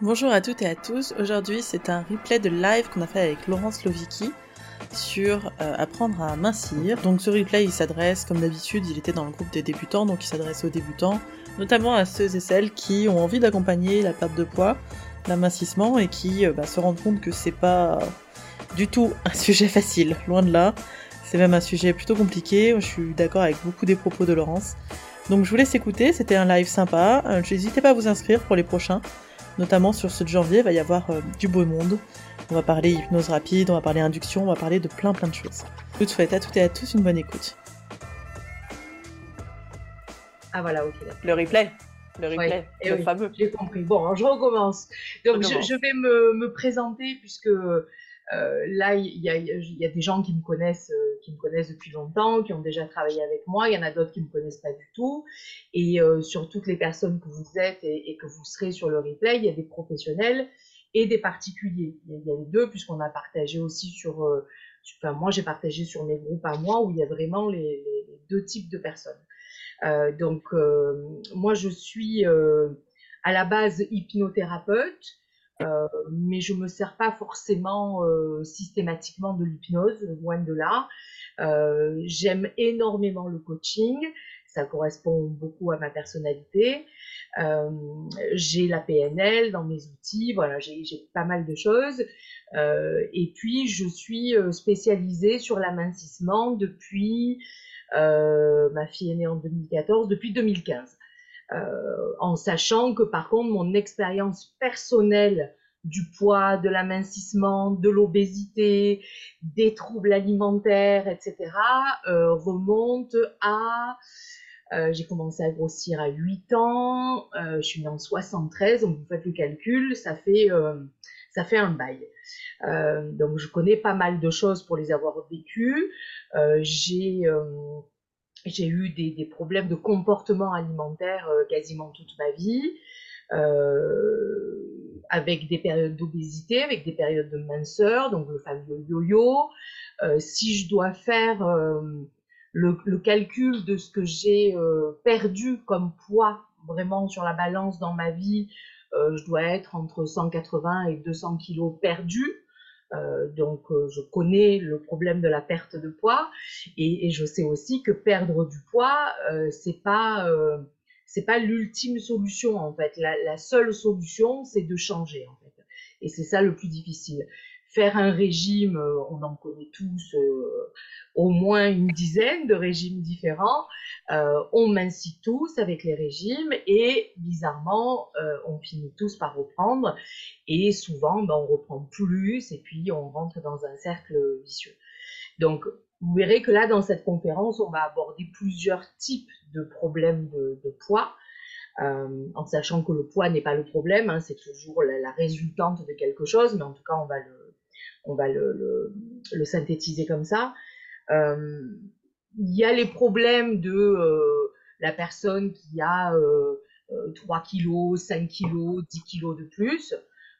Bonjour à toutes et à tous. Aujourd'hui, c'est un replay de live qu'on a fait avec Laurence Lovicki sur euh, apprendre à mincir. Donc ce replay, il s'adresse, comme d'habitude, il était dans le groupe des débutants, donc il s'adresse aux débutants, notamment à ceux et celles qui ont envie d'accompagner la perte de poids, l'amincissement, et qui euh, bah, se rendent compte que c'est pas du tout un sujet facile, loin de là. C'est même un sujet plutôt compliqué. Je suis d'accord avec beaucoup des propos de Laurence. Donc je vous laisse écouter, c'était un live sympa. Euh, N'hésitez pas à vous inscrire pour les prochains notamment sur ce janvier, il va y avoir euh, du beau monde. On va parler hypnose rapide, on va parler induction, on va parler de plein plein de choses. Je vous souhaite à toutes et à tous une bonne écoute. Ah voilà, ok. Le replay. Le replay, eh le fameux. J'ai compris. Bon, je recommence. Donc, je, je, vais me, me présenter puisque euh, là, il y, a des gens qui me connaissent, euh, qui me connaissent depuis longtemps, qui ont déjà travaillé avec moi. Il y en a d'autres qui me connaissent pas du tout. Et euh, sur toutes les personnes que vous êtes et, que vous serez sur le replay, il y a des professionnels et des particuliers. Il y a, les deux puisqu'on a partagé aussi sur, enfin moi j'ai partagé sur mes groupes à moi où il y a vraiment les, deux types de personnes. Donc moi je suis à la base hypnothérapeute. Euh, mais je me sers pas forcément euh, systématiquement de l'hypnose, loin de là. Euh, J'aime énormément le coaching, ça correspond beaucoup à ma personnalité. Euh, j'ai la PNL dans mes outils, voilà, j'ai pas mal de choses. Euh, et puis, je suis spécialisée sur l'amincissement depuis, ma fille est née en 2014, depuis 2015. Euh, en sachant que par contre mon expérience personnelle du poids, de l'amincissement, de l'obésité, des troubles alimentaires, etc., euh, remonte à... Euh, j'ai commencé à grossir à 8 ans, euh, je suis née en 73, donc vous faites le calcul, ça fait, euh, ça fait un bail. Euh, donc je connais pas mal de choses pour les avoir vécues. j'ai j'ai eu des, des, problèmes de comportement alimentaire euh, quasiment toute ma vie, euh, avec des périodes d'obésité, avec des périodes de minceur, donc le fameux yo-yo. Euh, si je dois faire le, le, calcul de ce que j'ai perdu comme poids vraiment sur la balance dans ma vie, je dois être entre 180 et 200 kilos perdus. Euh, donc, euh, je connais le problème de la perte de poids et, je sais aussi que perdre du poids, euh, c'est pas c'est pas l'ultime solution en fait. La seule solution, c'est de changer en fait. Et c'est ça le plus difficile. Faire un régime, euh, on en connaît tous euh, au moins une dizaine de régimes différents. Euh, on mincit tous avec les régimes et bizarrement, on finit tous par reprendre et souvent, ben, on reprend plus et puis on rentre dans un cercle vicieux. Donc, vous verrez que là, dans cette conférence, on va aborder plusieurs types de problèmes de, poids. En sachant que le poids n'est pas le problème, hein, c'est toujours la, résultante de quelque chose, mais en tout cas, on va le, on va le, synthétiser comme ça. Euh, il y a les problèmes de euh, la personne qui a 3 kilos, 5 kilos, 10 kilos de plus,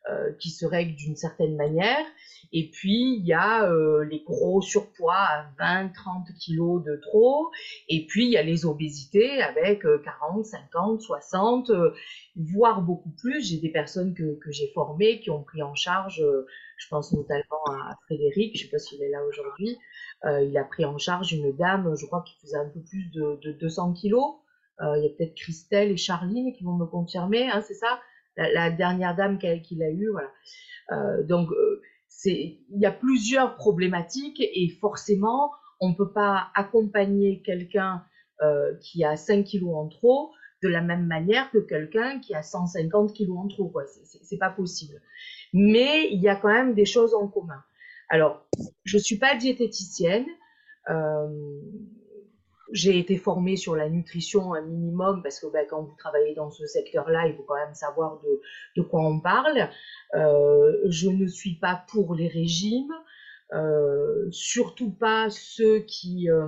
euh, qui se règlent d'une certaine manière. Et puis, il y a euh, les gros surpoids à 20, 30 kilos de trop. Et puis, il y a les obésités avec 40, 50, 60, voire beaucoup plus. J'ai des personnes que, que j'ai formées qui ont pris en charge, euh, je pense notamment à Frédéric, je ne sais pas s'il est là aujourd'hui, il a pris en charge une dame, je crois, qui faisait un peu plus de, de 200 kilos. Il y a peut-être Christelle et Charline qui vont me confirmer, hein, c'est ça? La, dernière dame qu'il a eue, voilà. Euh, donc, c'est, il y a plusieurs problématiques et forcément, on ne peut pas accompagner quelqu'un euh, qui a 5 kilos en trop de la même manière que quelqu'un qui a 150 kilos en trop. C'est, c'est pas possible. Mais il y a quand même des choses en commun. Alors, je ne suis pas diététicienne. Euh, j'ai été formée sur la nutrition un minimum parce que ben, quand vous travaillez dans ce secteur-là, il faut quand même savoir de, quoi on parle. Euh, je ne suis pas pour les régimes, euh, surtout pas ceux qui euh,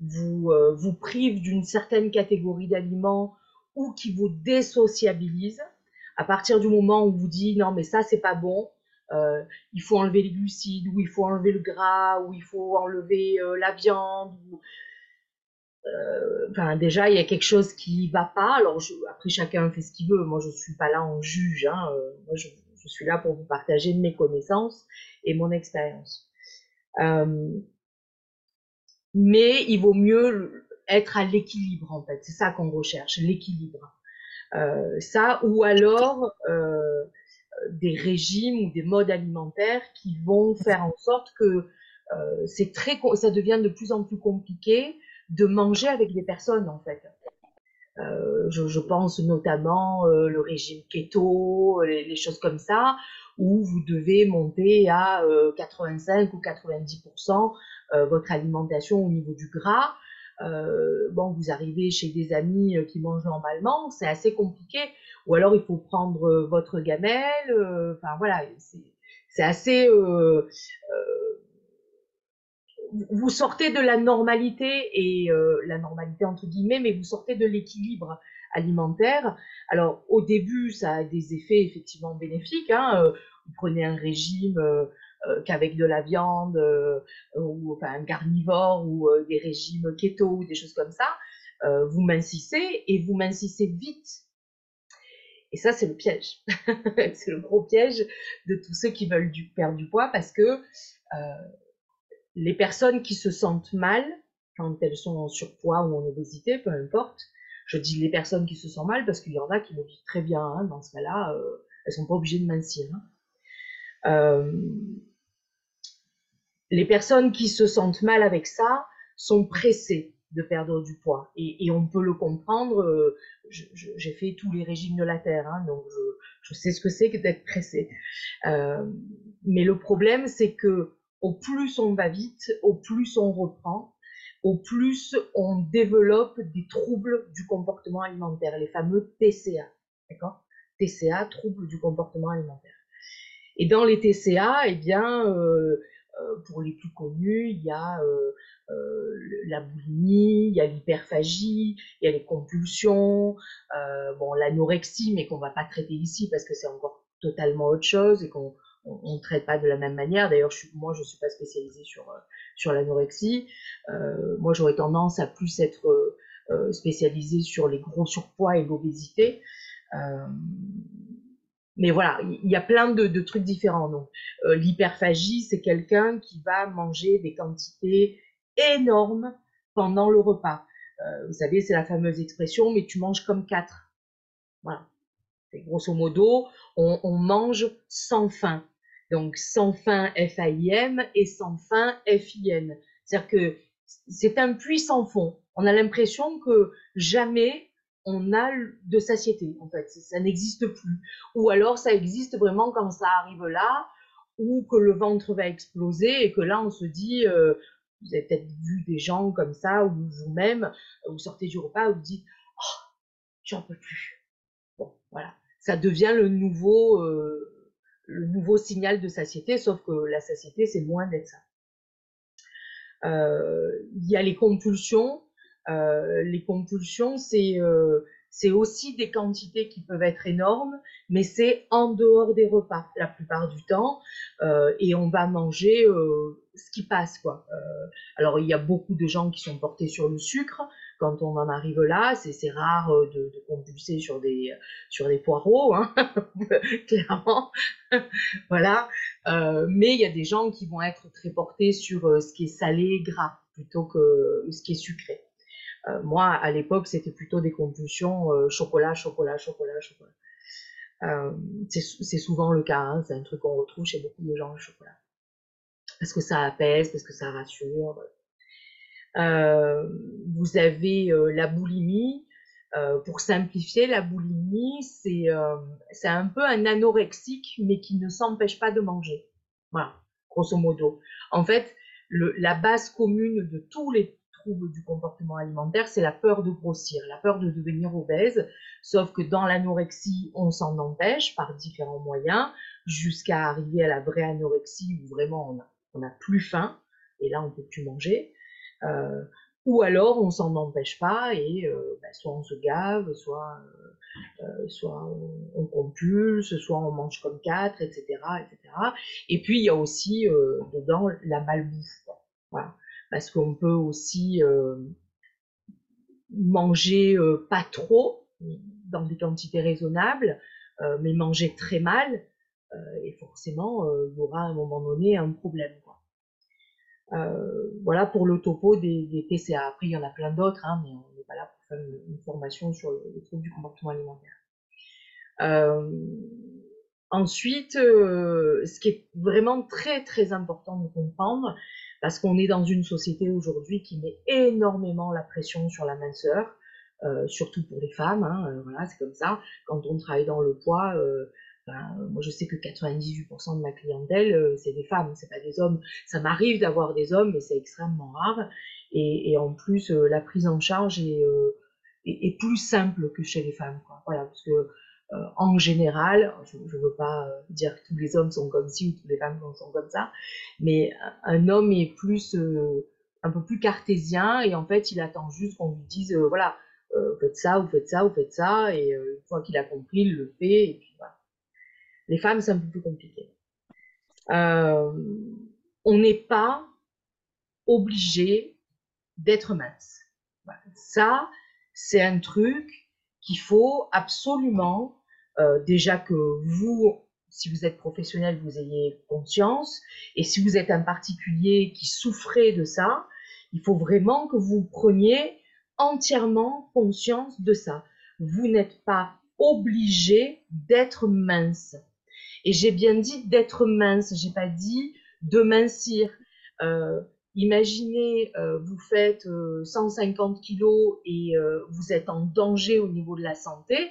vous, vous privent d'une certaine catégorie d'aliments ou qui vous désociabilisent. À partir du moment où vous dites non mais ça c'est pas bon, il faut enlever les glucides, ou il faut enlever le gras, ou il faut enlever la viande. Ou enfin déjà il y a quelque chose qui va pas. Alors après chacun fait ce qu'il veut. Moi je suis pas là en juge. Hein. moi je, suis là pour vous partager mes connaissances et mon expérience. mais il vaut mieux être à l'équilibre en fait. C'est ça qu'on recherche, l'équilibre. Euh, ça ou alors euh, des régimes ou des modes alimentaires qui vont faire en sorte que euh, c'est très, ça devient de plus en plus compliqué de manger avec des personnes en fait. Euh, je, je, pense notamment euh, le régime keto, les, les, choses comme ça, où vous devez monter à 85 ou 90% votre alimentation au niveau du gras. Euh, bon, vous arrivez chez des amis euh, qui mangent normalement, c'est assez compliqué. Ou alors il faut prendre euh, votre gamelle. Enfin voilà, c'est assez. Vous sortez de la normalité et la normalité entre guillemets, mais vous sortez de l'équilibre alimentaire. Alors au début, ça a des effets effectivement bénéfiques. Hein, vous prenez un régime euh, qu'avec de la viande euh, ou enfin un carnivore ou euh, des régimes keto ou des choses comme ça, vous mincissez et vous mincissez vite. Et ça, c'est le piège. c'est le gros piège de tous ceux qui veulent perdre du poids parce que les personnes qui se sentent mal quand elles sont en surpoids ou en obésité, peu importe, je dis les personnes qui se sentent mal parce qu'il y en a qui le vivent très bien. Hein, dans ce cas-là, euh, elles sont pas obligées de mincir. Hein. Euh, les personnes qui se sentent mal avec ça sont pressées de perdre du poids. Et, on peut le comprendre. Euh, j'ai fait tous les régimes de la Terre, hein, donc je, sais ce que c'est que d'être pressé. Euh, mais le problème, c'est que au plus on va vite, au plus on reprend, au plus on développe des troubles du comportement alimentaire, les fameux TCA. D'accord? TCA, troubles du comportement alimentaire. Et dans les TCA, eh bien, euh, euh, pour les plus connus, il y a euh, euh, la boulimie, il y a l'hyperphagie, il y a les compulsions, bon l'anorexie, mais qu'on va pas traiter ici parce que c'est encore totalement autre chose et qu'on ne traite pas de la même manière. D'ailleurs, moi, je suis pas spécialisée sur sur l'anorexie. moi, j'aurais tendance à plus être spécialisée sur les gros surpoids et l'obésité. Mais voilà, il y a plein de, trucs différents. Euh, l'hyperphagie, c'est quelqu'un qui va manger des quantités énormes pendant le repas. Euh, vous savez, c'est la fameuse expression, mais tu manges comme quatre. Voilà. Grosso modo, on, on, mange sans faim. Donc, sans faim, F-A-I-M, et sans faim, F-I-N. C'est-à-dire que c'est un puits sans fond. On a l'impression que jamais on a de satiété, en fait. Ça n'existe plus. Ou alors, ça existe vraiment quand ça arrive là, ou que le ventre va exploser et que là, on se dit, euh, vous avez peut-être vu des gens comme ça, ou vous-même, vous sortez du repas, vous dites, oh, j'en peux plus. Voilà. Ça devient le nouveau, euh, le nouveau signal de satiété, sauf que la satiété, c'est loin d'être ça. Euh, il y a les compulsions. Euh, les compulsions, euh, c'est aussi des quantités qui peuvent être énormes, mais c'est en dehors des repas la plupart du temps, et on va manger ce qui passe quoi. alors il y a beaucoup de gens qui sont portés sur le sucre. Quand on en arrive là, c'est rare de, compulser sur des poireaux, hein, clairement. voilà. mais il y a des gens qui vont être très portés sur ce qui est salé, gras, plutôt que ce qui est sucré. Euh, moi, à l'époque, c'était plutôt des compulsions euh, chocolat, chocolat, chocolat, chocolat. Euh, c'est souvent le cas, hein, c'est un truc qu'on retrouve chez beaucoup de gens, le chocolat. Parce que ça apaise, parce que ça rassure. Vous avez la boulimie. pour simplifier, la boulimie, c'est un peu un anorexique, mais qui ne s'empêche pas de manger. Voilà, grosso modo. En fait, le, la base commune de tous les du comportement alimentaire, c'est la peur de grossir, la peur de devenir obèse. Sauf que dans l'anorexie, on s'en empêche par différents moyens, jusqu'à arriver à la vraie anorexie où vraiment on n'a plus faim, et là on peut plus manger. Euh, ou alors on s'en empêche pas et euh, bah, soit on se gave, soit, euh, on, compulse, soit on mange comme quatre, etc., etc. Et puis il y a aussi dedans la malbouffe. Parce qu'on peut aussi manger pas trop, dans des quantités raisonnables, mais manger très mal, et forcément, il y aura à un moment donné un problème. Voilà pour le topo des, TCA. Après, il y en a plein d'autres, hein, mais on n'est pas là pour faire une, formation sur le, le trouble du comportement alimentaire. Ensuite, euh, ce qui est vraiment très très important de comprendre, parce qu'on est dans une société aujourd'hui qui met énormément la pression sur la minceur, euh, surtout pour les femmes, hein, euh, voilà, c'est comme ça. Quand on travaille dans le poids, ben, moi je sais que 98% de ma clientèle, c'est des femmes, c'est pas des hommes. Ça m'arrive d'avoir des hommes, mais c'est extrêmement rare. Et, en plus, la prise en charge est, plus simple que chez les femmes. Voilà, parce que euh, en général, je ne veux pas euh, dire que tous les hommes sont comme ci ou toutes les femmes sont comme ça, mais un homme est plus euh, un peu plus cartésien et en fait il attend juste qu'on lui dise voilà faites ça, vous faites ça, vous faites ça et une fois qu'il a compris il le fait et puis voilà. Les femmes c'est un peu plus compliqué. on n'est pas obligé d'être mince. Ça c'est un truc qu'il faut absolument euh, déjà que vous, si vous êtes professionnel, vous ayez conscience, et si vous êtes un particulier qui souffrait de ça, il faut vraiment que vous preniez entièrement conscience de ça. Vous n'êtes pas obligé d'être mince. Et j'ai bien dit d'être mince, j'ai pas dit de mincir. Euh, imaginez, euh, vous faites 150 kilos et vous êtes en danger au niveau de la santé.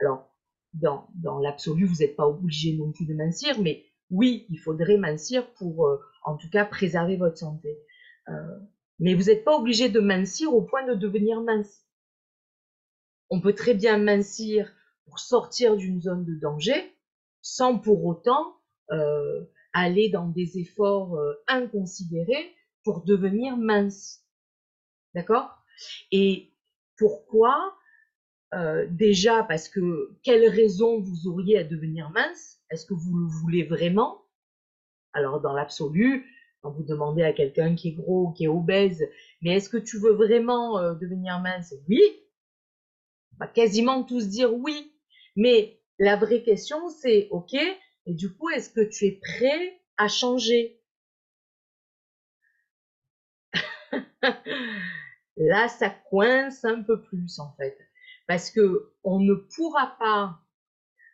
Alors, dans, dans l'absolu, vous n'êtes pas obligé non plus de mincir, mais oui, il faudrait mincir pour, euh, en tout cas, préserver votre santé. Euh, mais vous n'êtes pas obligé de mincir au point de devenir mince. On peut très bien mincir pour sortir d'une zone de danger, sans pour autant euh, aller dans des efforts inconsidérés pour devenir mince. D'accord? Et pourquoi euh, déjà parce que quelle raison vous auriez à devenir mince? Est-ce que vous le voulez vraiment? Alors dans l'absolu, quand vous demandez à quelqu'un qui est gros, qui est obèse, mais est-ce que tu veux vraiment euh, devenir mince? Oui. On va quasiment tous dire oui. Mais la vraie question c'est ok, et du coup est-ce que tu es prêt à changer? Là, ça coince un peu plus en fait parce que on ne pourra pas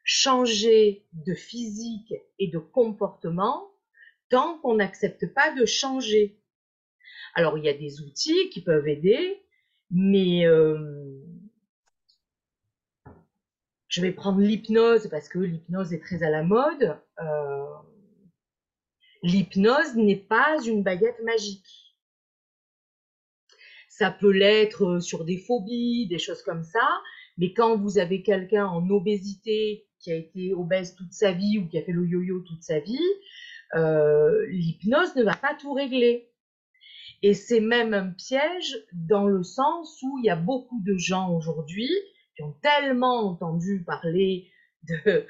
changer de physique et de comportement tant qu'on n'accepte pas de changer. Alors il y a des outils qui peuvent aider, mais euh, je vais prendre l'hypnose parce que l'hypnose est très à la mode. Euh, l'hypnose n'est pas une baguette magique. Ça peut l'être euh, sur des phobies, des choses comme ça. Mais quand vous avez quelqu'un en obésité qui a été obèse toute sa vie ou qui a fait le yo-yo toute sa vie, euh, l'hypnose ne va pas tout régler. Et c'est même un piège dans le sens où il y a beaucoup de gens aujourd'hui qui ont tellement entendu parler de,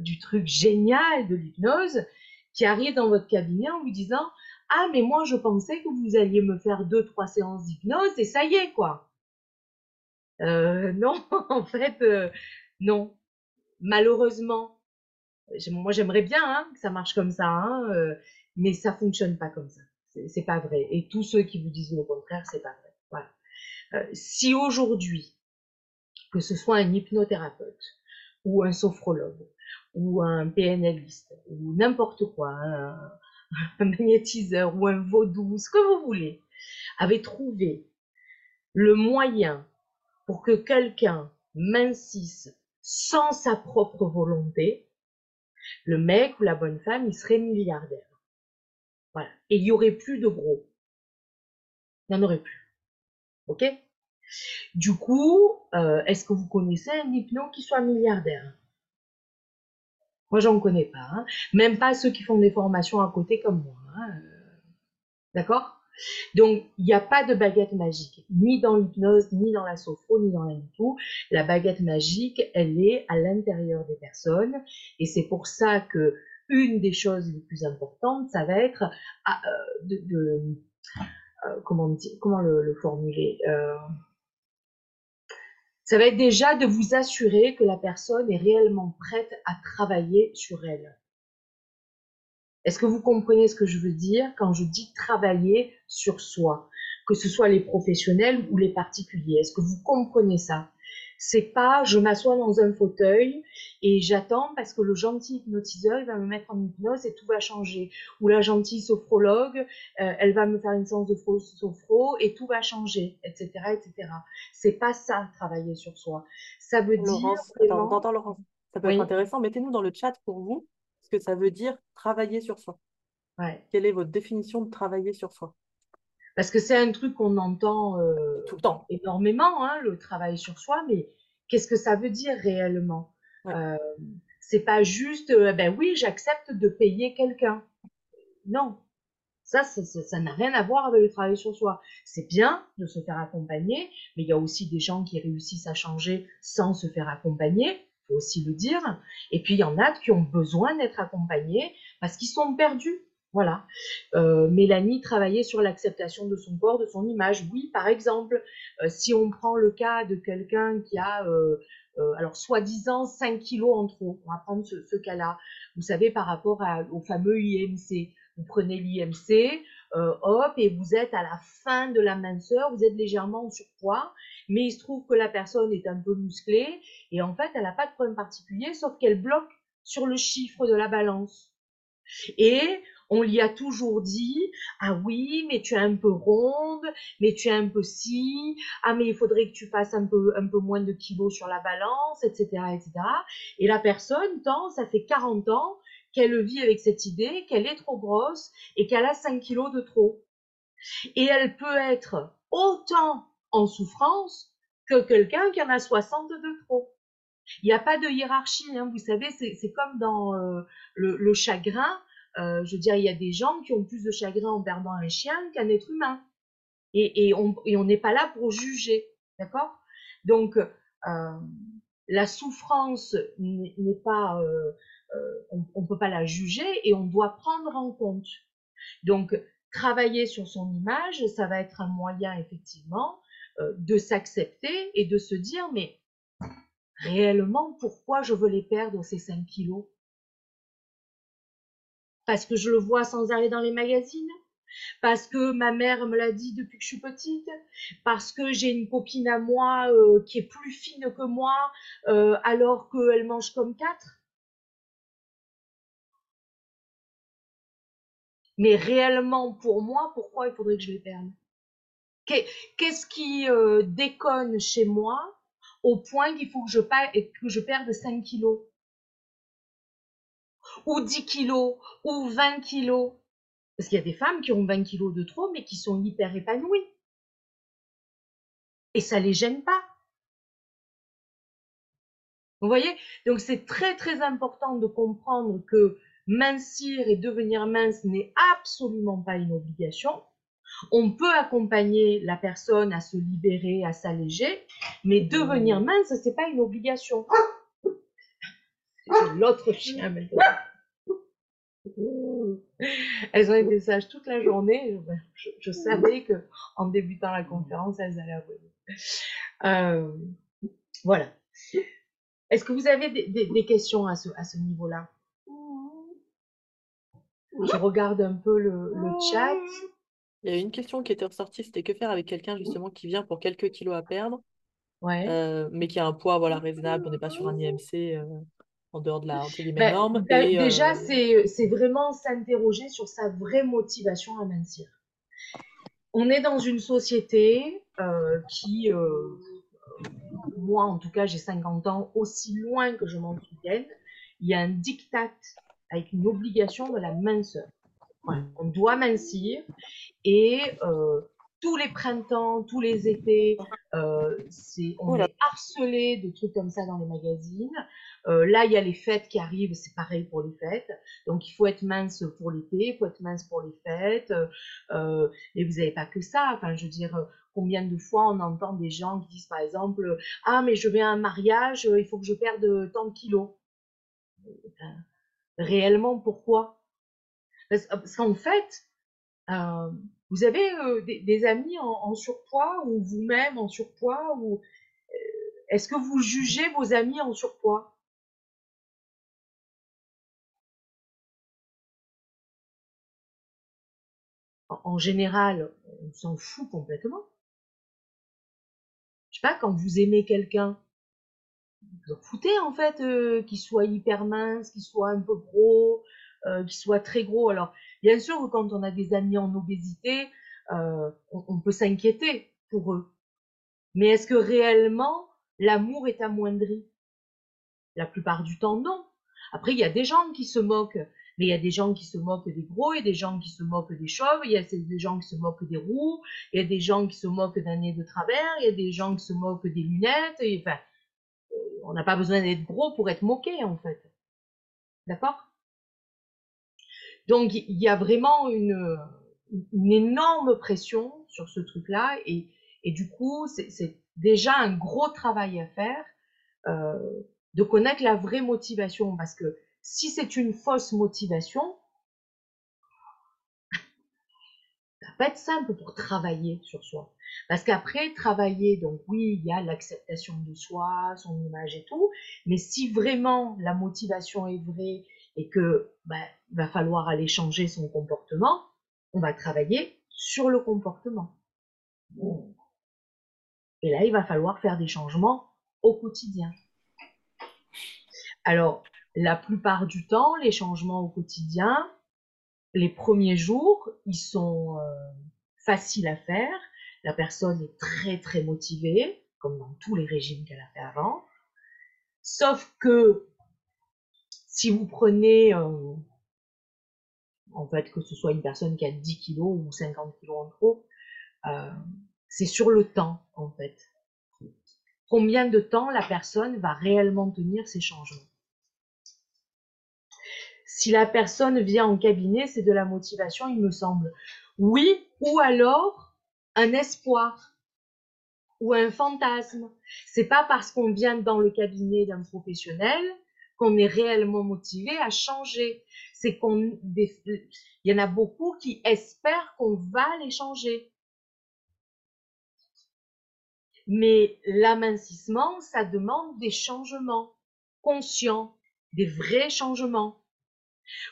du truc génial de l'hypnose qui arrivent dans votre cabinet en vous disant ah, mais moi, je pensais que vous alliez me faire deux, trois séances d'hypnose et ça y est, quoi. Euh, non, en fait, euh, non. Malheureusement, moi, j'aimerais bien hein, que ça marche comme ça, hein, euh, mais ça fonctionne pas comme ça. C'est pas vrai. Et tous ceux qui vous disent le contraire, c'est pas vrai. Voilà. si aujourd'hui, que ce soit un hypnothérapeute ou un sophrologue ou un PNListe ou n'importe quoi, hein, un magnétiseur ou un vaudou, ce que vous voulez, avait trouvé le moyen pour que quelqu'un mincisse sans sa propre volonté, le mec ou la bonne femme, il serait milliardaire. Voilà. Et il y aurait plus de gros. Il n'y en aurait plus. Ok? Du coup, euh, est-ce que vous connaissez un hypno qui soit milliardaire? Moi, j'en connais pas. Hein. Même pas ceux qui font des formations à côté comme moi. Hein, euh. D'accord? Donc, il n'y a pas de baguette magique, ni dans l'hypnose, ni dans la sophro, ni dans la tout. La baguette magique, elle est à l'intérieur des personnes. Et c'est pour ça que une des choses les plus importantes, ça va être ah, euh, de, comment le, formuler Ça va être déjà de vous assurer que la personne est réellement prête à travailler sur elle. Est-ce que vous comprenez ce que je veux dire quand je dis travailler sur soi, que ce soit les professionnels ou les particuliers? Est-ce que vous comprenez ça? C'est pas je m'assois dans un fauteuil et j'attends parce que le gentil hypnotiseur il va me mettre en hypnose et tout va changer. Ou la gentille sophrologue, euh, elle va me faire une séance de sophro et tout va changer, etc., etc. C'est pas ça travailler sur soi. Ça veut Laurence, dire. Attends, Laurence, ça peut être intéressant. Mettez-nous dans le chat pour vous ce que ça veut dire travailler sur soi. Ouais. Quelle est votre définition de travailler sur soi? Parce que c'est un truc qu'on entend euh, tout le temps énormément, hein, le travail sur soi, mais qu'est-ce que ça veut dire réellement? Euh, C'est pas juste, euh, ben oui, j'accepte de payer quelqu'un. Non, ça, ça n'a rien à voir avec le travail sur soi. C'est bien de se faire accompagner, mais il y a aussi des gens qui réussissent à changer sans se faire accompagner, faut aussi le dire. Et puis il y en a qui ont besoin d'être accompagnés parce qu'ils sont perdus voilà. Euh, Mélanie travaillait sur l'acceptation de son corps, de son image. Oui, par exemple, euh, si on prend le cas de quelqu'un qui a, euh, alors soi-disant 5 kilos en trop, on va prendre ce, cas-là. Vous savez, par rapport au fameux IMC, vous prenez l'IMC, hop, et vous êtes à la fin de la minceur, vous êtes légèrement en surpoids, mais il se trouve que la personne est un peu musclée, et en fait, elle n'a pas de problème particulier, sauf qu'elle bloque sur le chiffre de la balance. Et on lui a toujours dit ah oui mais tu es un peu ronde mais tu es un peu si ah mais il faudrait que tu fasses un peu un peu moins de kilos sur la balance etc etc et la personne tant ça fait 40 ans qu'elle vit avec cette idée qu'elle est trop grosse et qu'elle a 5 kilos de trop et elle peut être autant en souffrance que quelqu'un qui en a 60 de trop il n'y a pas de hiérarchie, hein. vous savez, c'est comme dans euh, le, chagrin. Euh, je veux dire, il y a des gens qui ont plus de chagrin en perdant un chien qu'un être humain. Et, on n'est pas là pour juger, d'accord? Donc, euh, la souffrance n'est pas, euh, on ne peut pas la juger et on doit prendre en compte. Donc, travailler sur son image, ça va être un moyen effectivement de s'accepter et de se dire, mais réellement, pourquoi je veux les perdre ces 5 kilos? Parce que je le vois sans arrêt dans les magazines, parce que ma mère me l'a dit depuis que je suis petite, parce que j'ai une copine à moi euh, qui est plus fine que moi euh, alors qu'elle mange comme quatre. Mais réellement, pour moi, pourquoi il faudrait que je les perde? Qu'est-ce qui euh, déconne chez moi au point qu'il faut que je, que je perde 5 kilos? Ou 10 kilos, ou 20 kilos. Parce qu'il y a des femmes qui ont 20 kilos de trop, mais qui sont hyper épanouies. Et ça les gêne pas. Vous voyez? Donc c'est très très important de comprendre que mincir et devenir mince n'est absolument pas une obligation. On peut accompagner la personne à se libérer, à s'alléger, mais devenir mince, c'est pas une obligation. L'autre chien maintenant. Elles ont été sages toute la journée. Je, savais que en débutant la conférence, elles allaient aboyer. Euh, voilà. Est-ce que vous avez des, questions à ce, à ce niveau-là? Je regarde un peu le, chat. Il y a une question qui était ressortie, c'était que faire avec quelqu'un justement qui vient pour quelques kilos à perdre, ouais. Euh, mais qui a un poids voilà raisonnable. On n'est pas sur un IMC. Euh, en dehors de la ben, norme. déjà, euh, c'est vraiment s'interroger sur sa vraie motivation à mincir. On est dans une société euh, qui, euh, moi en tout cas, j'ai 50 ans, aussi loin que je m'en souvienne, il y a un diktat avec une obligation de la minceur. On doit mincir et tous les printemps, tous les étés, on est harcelé de trucs comme ça dans les magazines. Euh, là, il y a les fêtes qui arrivent, c'est pareil pour les fêtes. Donc, il faut être mince pour l'été, il faut être mince pour les fêtes. Euh, et vous n'avez pas que ça. Enfin, je veux dire, combien de fois on entend des gens qui disent, par exemple, ah, mais je vais à un mariage, il faut que je perde tant de kilos. réellement, pourquoi? Parce, qu'en fait, euh, vous avez des, amis en, surpoids ou vous-même en surpoids ou est-ce que vous jugez vos amis en surpoids? En général, on s'en fout complètement. Je sais pas, quand vous aimez quelqu'un, vous en foutez en fait euh, qu'il soit hyper mince, qu'il soit un peu gros, euh, qu'il soit très gros. Alors, bien sûr que quand on a des amis en obésité, euh, on, peut s'inquiéter pour eux. Mais est-ce que réellement l'amour est amoindri? La plupart du temps, non. Après, il y a des gens qui se moquent mais il y a des gens qui se moquent des gros, il y a des gens qui se moquent des chauves, il y a des gens qui se moquent des roux, il y a des gens qui se moquent d'un nez de travers, il y a des gens qui se moquent des lunettes. Et, enfin, on n'a pas besoin d'être gros pour être moqué, en fait. D'accord? Donc, il y a vraiment une, énorme pression sur ce truc-là, et, et du coup, c'est déjà un gros travail à faire euh, de connaître la vraie motivation, parce que si c'est une fausse motivation, ça va pas être simple pour travailler sur soi. Parce qu'après, travailler, donc oui, il y a l'acceptation de soi, son image et tout, mais si vraiment la motivation est vraie et que ben, il va falloir aller changer son comportement, on va travailler sur le comportement. Et là, il va falloir faire des changements au quotidien. Alors, la plupart du temps, les changements au quotidien, les premiers jours, ils sont euh, faciles à faire. La personne est très très motivée, comme dans tous les régimes qu'elle a fait avant. Sauf que si vous prenez, euh, en fait, que ce soit une personne qui a 10 kilos ou 50 kilos en trop, euh, c'est sur le temps, en fait. Combien de temps la personne va réellement tenir ces changements? Si la personne vient en cabinet, c'est de la motivation, il me semble. Oui, ou alors un espoir ou un fantasme. C'est pas parce qu'on vient dans le cabinet d'un professionnel qu'on est réellement motivé à changer. C'est qu'on, il y en a beaucoup qui espèrent qu'on va les changer. Mais l'amincissement, ça demande des changements conscients, des vrais changements.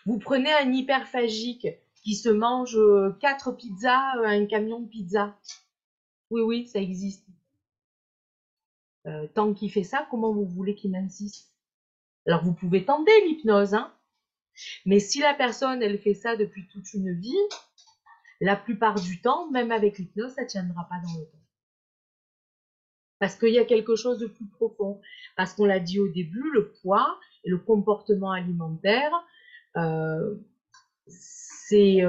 Vous prenez un hyperphagique qui se mange euh, quatre pizzas, euh, un camion de pizza. Oui, oui, ça existe. Euh, tant qu'il fait ça, comment vous voulez qu'il insiste? Alors vous pouvez tenter l'hypnose, hein mais si la personne, elle fait ça depuis toute une vie, la plupart du temps, même avec l'hypnose, ça ne tiendra pas dans le temps. Parce qu'il y a quelque chose de plus profond. Parce qu'on l'a dit au début, le poids et le comportement alimentaire, c'est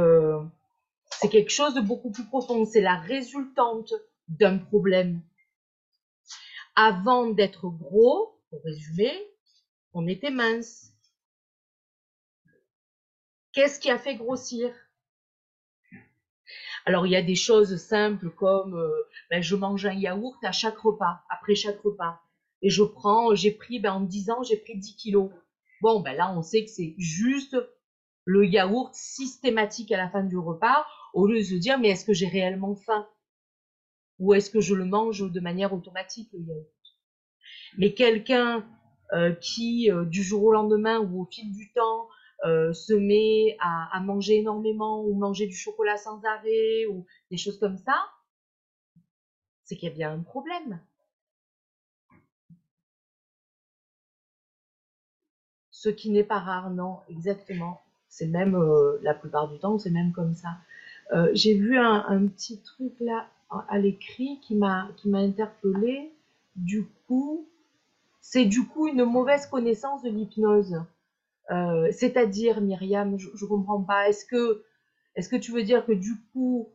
quelque chose de beaucoup plus profond. C'est la résultante d'un problème. Avant d'être gros, pour résumer, on était mince. Qu'est-ce qui a fait grossir? Alors il y a des choses simples comme euh, ben, je mange un yaourt à chaque repas, après chaque repas. Et je prends, j'ai pris, ben, en 10 ans, j'ai pris 10 kilos. Bon, ben là, on sait que c'est juste le yaourt systématique à la fin du repas, au lieu de se dire, mais est-ce que j'ai réellement faim? Ou est-ce que je le mange de manière automatique, le yaourt? Mais quelqu'un euh, qui, euh, du jour au lendemain ou au fil du temps, euh, se met à, manger énormément ou manger du chocolat sans arrêt ou des choses comme ça, c'est qu'il y a bien un problème. Ce qui n'est pas rare, non, exactement. C'est même, euh, la plupart du temps, c'est même comme ça. Euh, j'ai vu un, petit truc là à l'écrit qui m'a qui m'a interpellé. Du coup, c'est du coup une mauvaise connaissance de l'hypnose. Euh, c'est-à-dire, Myriam, je, ne comprends pas. Est-ce que est-ce que tu veux dire que du coup,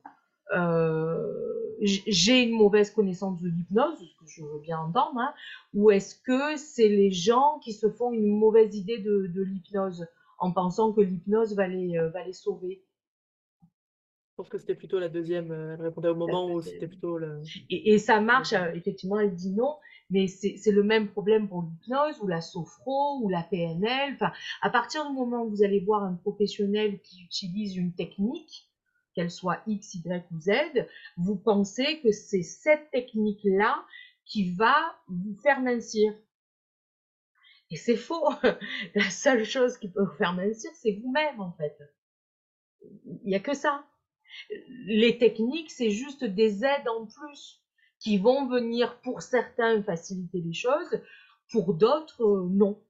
j'ai une mauvaise connaissance de l'hypnose, ce que je veux bien entendre, hein, ou est-ce que c'est les gens qui se font une mauvaise idée de, l'hypnose en pensant que l'hypnose va les, euh, va les sauver? Je pense que c'était plutôt la deuxième, euh, elle répondait au moment où c'était plutôt le... Et, ça marche, euh, effectivement, elle dit non, mais c'est le même problème pour l'hypnose ou la sophro ou la PNL. Enfin, à partir du moment où vous allez voir un professionnel qui utilise une technique, qu'elle soit X, Y ou Z, vous pensez que c'est cette technique-là qui va vous faire mincir. Et c'est faux. La seule chose qui peut vous faire mincir, c'est vous-même, en fait. Il n'y a que ça. Les techniques, c'est juste des aides en plus qui vont venir pour certains faciliter les choses, pour d'autres, euh, non.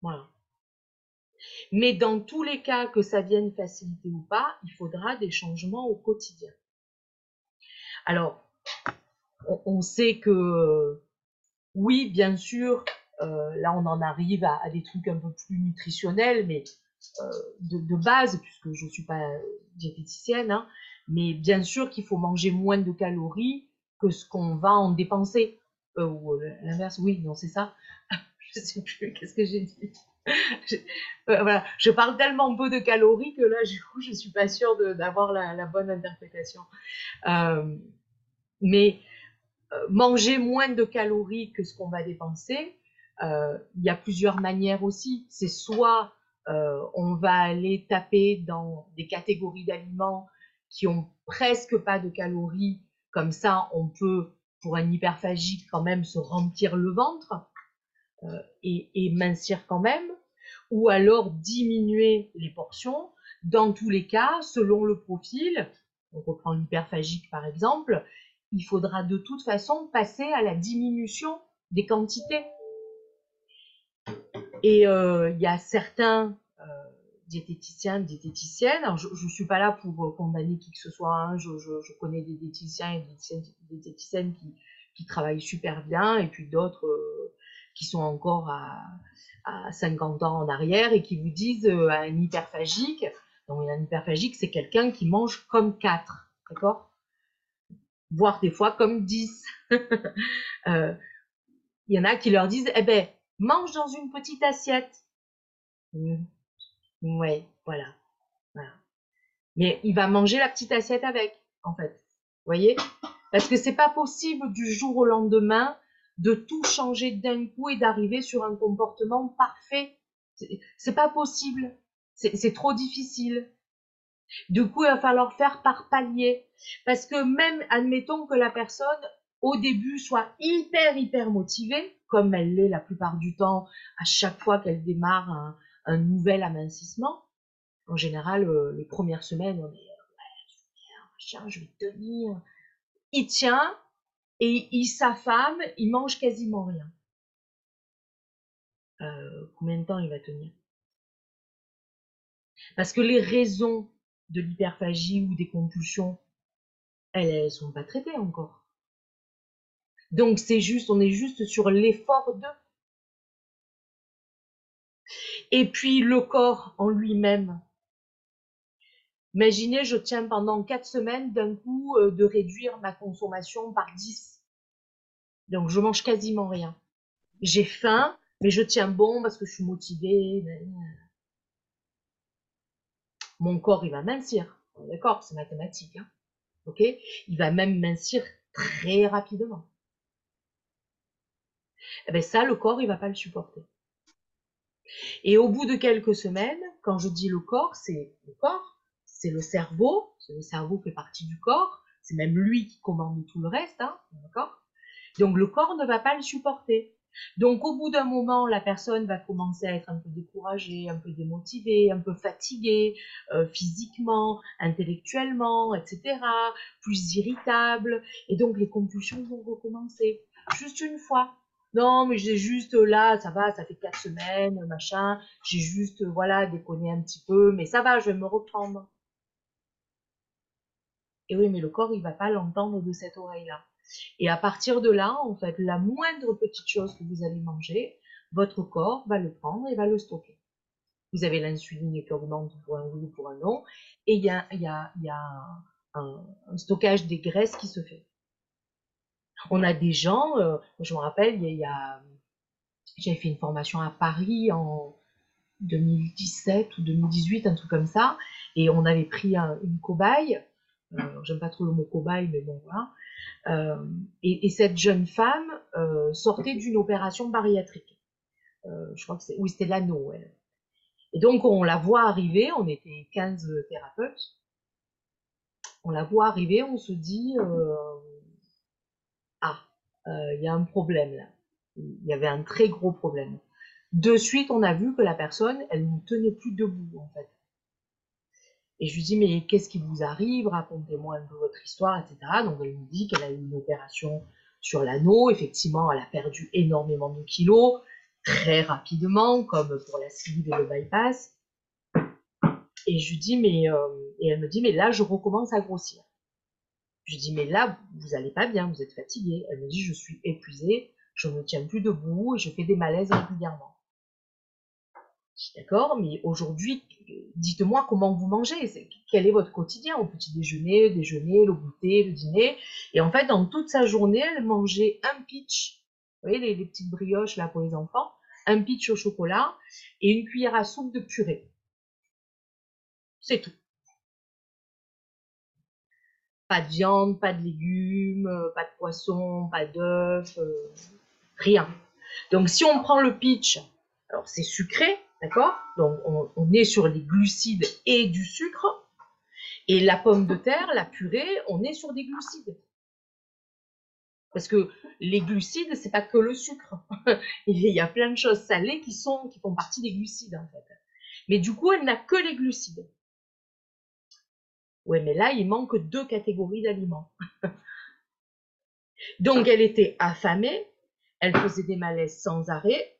Voilà. Mais dans tous les cas, que ça vienne faciliter ou pas, il faudra des changements au quotidien. Alors, on, sait que oui, bien sûr, euh, là on en arrive à, des trucs un peu plus nutritionnels, mais euh, de, base, puisque je ne suis pas diététicienne, hein, mais bien sûr qu'il faut manger moins de calories que ce qu'on va en dépenser. Euh, ou l'inverse, oui, non, c'est ça. je sais plus, qu'est-ce que j'ai dit je, voilà, je parle tellement peu de calories que là, du coup, je suis pas sûre d'avoir la, bonne interprétation. mais euh, manger moins de calories que ce qu'on va dépenser, euh, il y a plusieurs manières aussi. C'est soit euh, on va aller taper dans des catégories d'aliments qui ont presque pas de calories, comme ça on peut, pour un hyperphagique, quand même se remplir le ventre et, et mincir quand même, ou alors diminuer les portions. Dans tous les cas, selon le profil, on reprend l'hyperphagique par exemple, il faudra de toute façon passer à la diminution des quantités. Et euh, il y a certains euh, diététiciens, diététiciennes, alors je ne suis pas là pour euh, condamner qui que ce soit, hein. je, connais des diététiciens et des diététiciennes, qui, travaillent super bien, et puis d'autres qui sont encore à, à, 50 ans en arrière et qui vous disent un hyperphagique, donc un hyperphagique c'est quelqu'un qui mange comme 4, d'accord? Voire des fois comme 10. Euh, il y en a qui leur disent, eh ben, mange dans une petite assiette. Mmh. Voilà. voilà. Mais il va manger la petite assiette avec, en fait. Vous voyez? Parce que c'est pas possible du jour au lendemain de tout changer d'un coup et d'arriver sur un comportement parfait. C'est pas possible. C'est trop difficile. Du coup, il va falloir faire par palier. Parce que même, admettons que la personne, au début, soit hyper, hyper motivée, comme elle l'est la plupart du temps, à chaque fois qu'elle démarre un, nouvel amincissement. En général, euh, les premières semaines, on est, ouais, je vais tenir. Il tient, et il s'affame, il mange quasiment rien. Euh, combien de temps il va tenir? Parce que les raisons de l'hyperphagie ou des compulsions, elles, ne sont pas traitées encore. Donc c'est juste, on est juste sur l'effort de. Et puis le corps en lui-même. Imaginez, je tiens pendant quatre semaines d'un coup euh, de réduire ma consommation par 10. Donc je mange quasiment rien. J'ai faim, mais je tiens bon parce que je suis motivée mon corps, il va mincir. D'accord C'est mathématique. Hein ok? Il va même mincir très rapidement. Eh bien ça, le corps, il va pas le supporter. Et au bout de quelques semaines, quand je dis le corps, c'est le corps, c'est le cerveau, le cerveau fait partie du corps, c'est même lui qui commande tout le reste, hein, d'accord? Donc le corps ne va pas le supporter. Donc au bout d'un moment, la personne va commencer à être un peu découragée, un peu démotivée, un peu fatiguée euh, physiquement, intellectuellement, etc., plus irritable, et donc les compulsions vont recommencer. Juste une fois. Non, mais j'ai juste là, ça va, ça fait quatre semaines, machin, j'ai juste, voilà, déconné un petit peu, mais ça va, je vais me reprendre. Et oui, mais le corps, il va pas l'entendre de cette oreille-là. Et à partir de là, en fait, la moindre petite chose que vous allez manger, votre corps va le prendre et va le stocker. Vous avez l'insuline qui augmente pour un oui ou pour un non, et il y a, un, stockage des graisses qui se fait. On a des gens, euh, je me rappelle, il y a, j'avais fait une formation à Paris en 2017 ou 2018, un truc comme ça, et on avait pris une cobaye, j'aime pas trop le mot cobaye, mais bon voilà, euh, et, cette jeune femme euh, sortait d'une opération bariatrique. Euh, je crois que c'est, oui, c'était l'anneau. Et donc on la voit arriver, on était 15 thérapeutes. On la voit arriver, on se dit ah euh, il y a un problème là. Il y avait un très gros problème. De suite, on a vu que la personne, elle ne tenait plus debout, en fait. Et je lui dis, mais qu'est-ce qui vous arrive? Racontez-moi un peu votre histoire, etc. Donc, elle me dit qu'elle a eu une opération sur l'anneau. Effectivement, elle a perdu énormément de kilos, très rapidement, comme pour la sleeve et le bypass. Et je lui dis, mais, euh, elle me dit, mais là, je recommence à grossir. Je lui dis, mais là, vous allez pas bien, vous êtes fatiguée. Elle me dit, je suis épuisée, je ne tiens plus debout et je fais des malaises régulièrement. D'accord, mais aujourd'hui, dites-moi comment vous mangez, quel est votre quotidien? Au petit déjeuner, déjeuner, le goûter, le dîner. Et en fait, dans toute sa journée, elle mangeait un pitch, vous voyez les, petites brioches là pour les enfants, un pitch au chocolat et une cuillère à soupe de purée. C'est tout. Pas de viande, pas de légumes, pas de poisson, pas d'œufs, euh, rien. Donc si on prend le pitch, alors c'est sucré, D'accord? Donc, on, est sur les glucides et du sucre. Et la pomme de terre, la purée, on est sur des glucides. Parce que les glucides, c'est pas que le sucre. Il y a plein de choses salées qui sont, qui font partie des glucides, en fait. Mais du coup, elle n'a que les glucides. Oui, mais là, il manque deux catégories d'aliments. Donc, elle était affamée, elle faisait des malaises sans arrêt,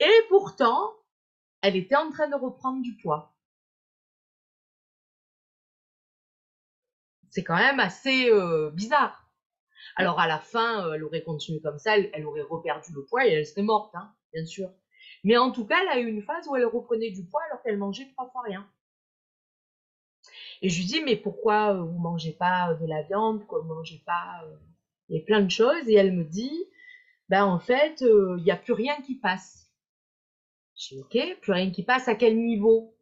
et pourtant, elle était en train de reprendre du poids. C'est quand même assez euh, bizarre. Alors à la fin, euh, elle aurait continué comme ça, elle, aurait reperdu le poids et elle serait morte, hein, bien sûr. Mais en tout cas, elle a eu une phase où elle reprenait du poids alors qu'elle mangeait trois fois rien. Et je lui dis, mais pourquoi euh, vous mangez pas de la viande, pourquoi vous mangez pas... Y a plein de choses? Et elle me dit, ben en fait, il n'y a plus rien qui passe. Je dis, ok, plus rien qui passe, à quel niveau?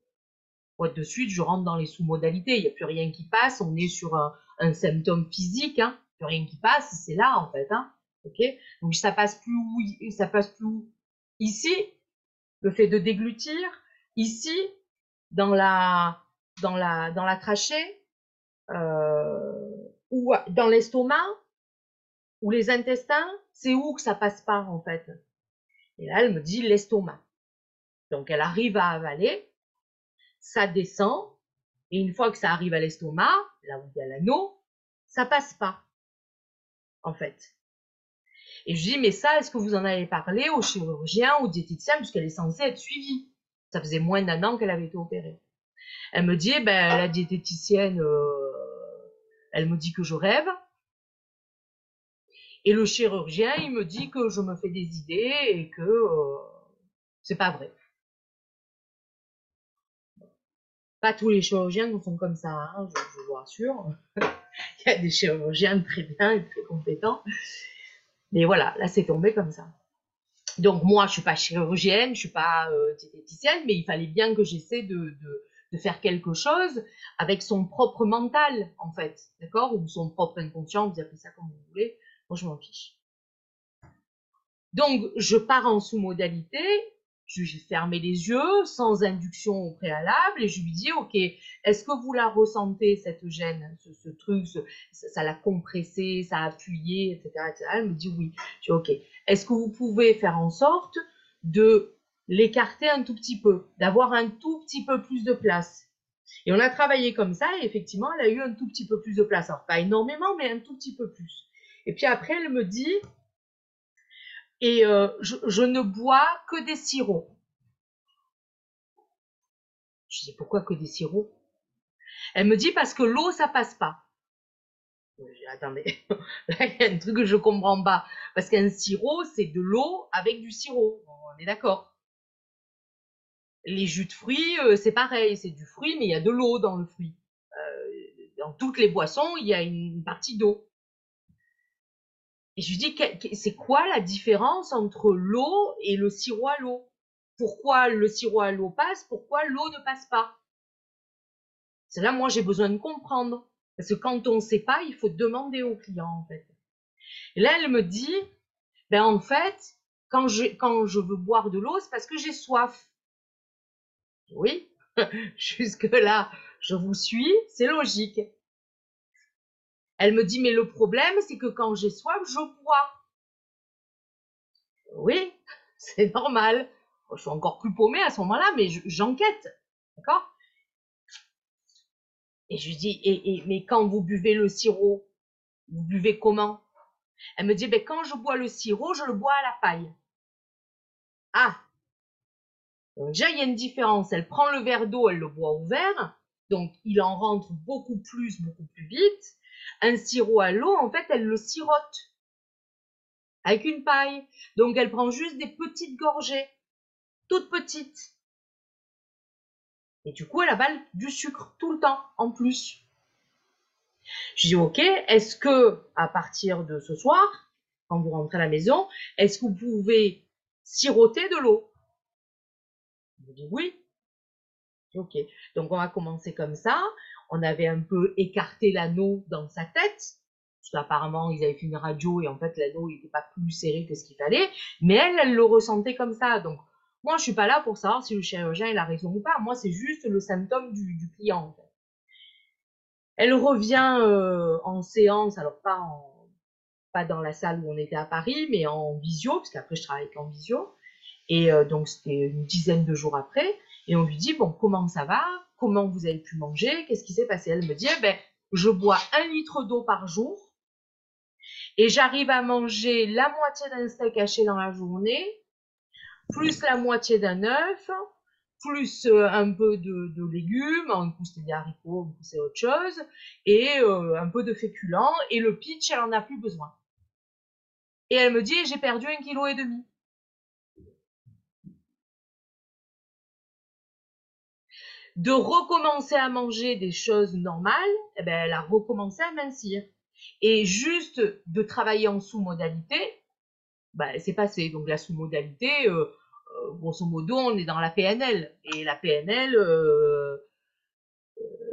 De suite, je rentre dans les sous-modalités, il n'y a plus rien qui passe, on est sur un, symptôme physique, hein. plus rien qui passe, c'est là en fait. Hein. ok? Donc ça passe plus où Ça passe plus où? Ici, le fait de déglutir, ici, dans la, dans la, dans la trachée, euh, ou dans l'estomac, ou les intestins, c'est où que ça passe pas en fait? Et là, elle me dit l'estomac. Donc elle arrive à avaler, ça descend, et une fois que ça arrive à l'estomac, là où il y a l'anneau, ça passe pas, en fait. Et je dis, mais ça, est-ce que vous en avez parlé au chirurgien, au diététicien, puisqu'elle est censée être suivie Ça faisait moins d'un an qu'elle avait été opérée. Elle me dit, eh ben, la diététicienne, euh, elle me dit que je rêve. Et le chirurgien, il me dit que je me fais des idées et que euh, c'est pas vrai. Pas tous les chirurgiens sont comme ça, hein, je, vous rassure. Il y a des chirurgiens très bien et très compétents. Mais voilà, là c'est tombé comme ça. Donc moi, je suis pas chirurgienne, je suis pas euh, diététicienne, mais il fallait bien que j'essaie de, de, faire quelque chose avec son propre mental, en fait, d'accord Ou son propre inconscient, vous appelez ça comme vous voulez. Moi, je m'en fiche. Donc, je pars en sous-modalité lui fermé les yeux sans induction au préalable et je lui dis ok est-ce que vous la ressentez cette gêne ce, truc ça, l'a compressé ça a appuyé etc., elle me dit oui. Je dis ok. Est-ce que vous pouvez faire en sorte de l'écarter un tout petit peu d'avoir un tout petit peu plus de place? Et on a travaillé comme ça et effectivement elle a eu un tout petit peu plus de place. Alors pas énormément mais un tout petit peu plus. Et puis après elle me dit et euh, je, ne bois que des sirops. Je dis pourquoi que des sirops? Elle me dit parce que l'eau ça passe pas. Dis, attendez, il y a un truc que je comprends pas. Parce qu'un sirop c'est de l'eau avec du sirop. On est d'accord. Les jus de fruits euh, c'est pareil, c'est du fruit mais il y a de l'eau dans le fruit. Euh, dans toutes les boissons il y a une partie d'eau. Et je lui dis, c'est quoi la différence entre l'eau et le sirop à l'eau? Pourquoi le sirop à l'eau passe Pourquoi l'eau ne passe pas? C'est là, moi, j'ai besoin de comprendre. Parce que quand on ne sait pas, il faut demander au client, en fait. Et là, elle me dit, ben en fait, quand je, quand je veux boire de l'eau, c'est parce que j'ai soif. Oui, jusque-là, je vous suis, c'est logique. Elle me dit, mais le problème, c'est que quand j'ai soif, je bois. oui, c'est normal. Je suis encore plus paumée à ce moment-là, mais j'enquête. D'accord? Et je lui dis, mais quand vous buvez le sirop, vous buvez comment? Elle me dit, ben, quand je bois le sirop, je le bois à la paille. Ah donc déjà, il y a une différence. Elle prend le verre d'eau, elle le boit ouvert. Donc, il en rentre beaucoup plus, beaucoup plus vite. Un sirop à l'eau, en fait, elle le sirote avec une paille. Donc, elle prend juste des petites gorgées, toutes petites. Et du coup, elle avale du sucre tout le temps, en plus. Je dis, OK, est-ce que, à partir de ce soir, quand vous rentrez à la maison, est-ce que vous pouvez siroter de l'eau? Je dis oui. Ok. Donc on va commencer comme ça. On avait un peu écarté l'anneau dans sa tête. Parce qu'apparemment, ils avaient fait une radio et en fait, l'anneau n'était pas plus serré que ce qu'il fallait. Mais elle, elle le ressentait comme ça. Donc, moi, je suis pas là pour savoir si le chirurgien il a raison ou pas. Moi, c'est juste le symptôme du, client. Elle revient euh, en séance, alors pas en, pas dans la salle où on était à Paris, mais en visio, parce qu'après je travaille qu'en visio. Et euh, donc c'était une dizaine de jours après. Et on lui dit, bon, comment ça va? Comment vous avez pu manger Qu'est-ce qui s'est passé? Elle me dit, eh ben, je bois un litre d'eau par jour et j'arrive à manger la moitié d'un steak haché dans la journée, plus la moitié d'un œuf, plus euh, un peu de, légumes, un coup c'était des haricots, un coup c'est autre chose, et euh, un peu de féculents, et le pitch, elle en a plus besoin. Et elle me dit, j'ai perdu un kilo et demi. De recommencer à manger des choses normales, eh ben, elle a recommencé à mincir. Et juste de travailler en sous-modalité, ben, c'est passé. Donc la sous-modalité, euh, euh, grosso modo, on est dans la PNL. Et la PNL, euh,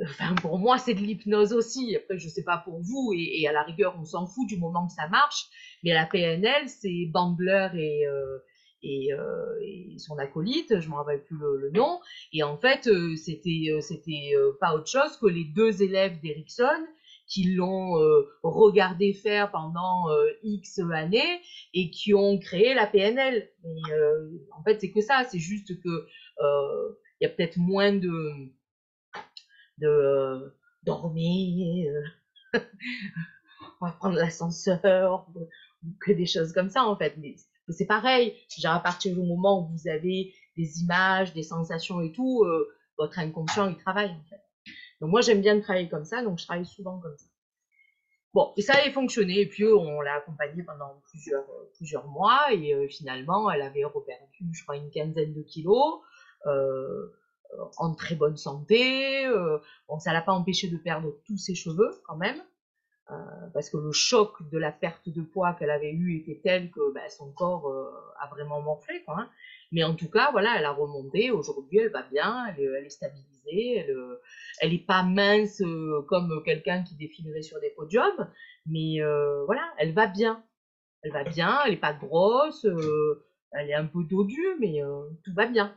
enfin, pour moi, c'est de l'hypnose aussi. Après, je sais pas pour vous, et, à la rigueur, on s'en fout du moment que ça marche. Mais la PNL, c'est Bandler et, euh, et, son acolyte, je me rappelle plus le, nom. Et en fait, euh, c'était euh, c'était pas autre chose que les deux élèves d'Erickson qui l'ont regardé faire pendant X années et qui ont créé la PNL. en fait, c'est que ça, c'est juste que il y a peut-être moins de de dormir, on va prendre l'ascenseur, que des choses comme ça en fait. Mais c'est pareil, genre à partir du moment où vous avez des images, des sensations et tout, euh, votre inconscient il travaille en fait. Donc moi j'aime bien travailler comme ça, donc je travaille souvent comme ça. Bon, et ça avait fonctionné, et puis on l'a accompagnée pendant plusieurs, euh, plusieurs mois, et euh, finalement elle avait reperdu, je crois, une quinzaine de kilos, en très bonne santé. bon, ça l'a pas empêché de perdre tous ses cheveux quand même. Euh, parce que le choc de la perte de poids qu'elle avait eu était tel que bah, son corps euh, a vraiment morflé. Hein. Mais en tout cas, voilà, elle a remonté. Aujourd'hui, elle va bien, elle, est stabilisée, elle, elle est pas mince euh, comme quelqu'un qui défilerait sur des podiums, mais voilà, elle va bien. Elle va bien, elle est pas grosse, elle est un peu dodue, mais tout va bien.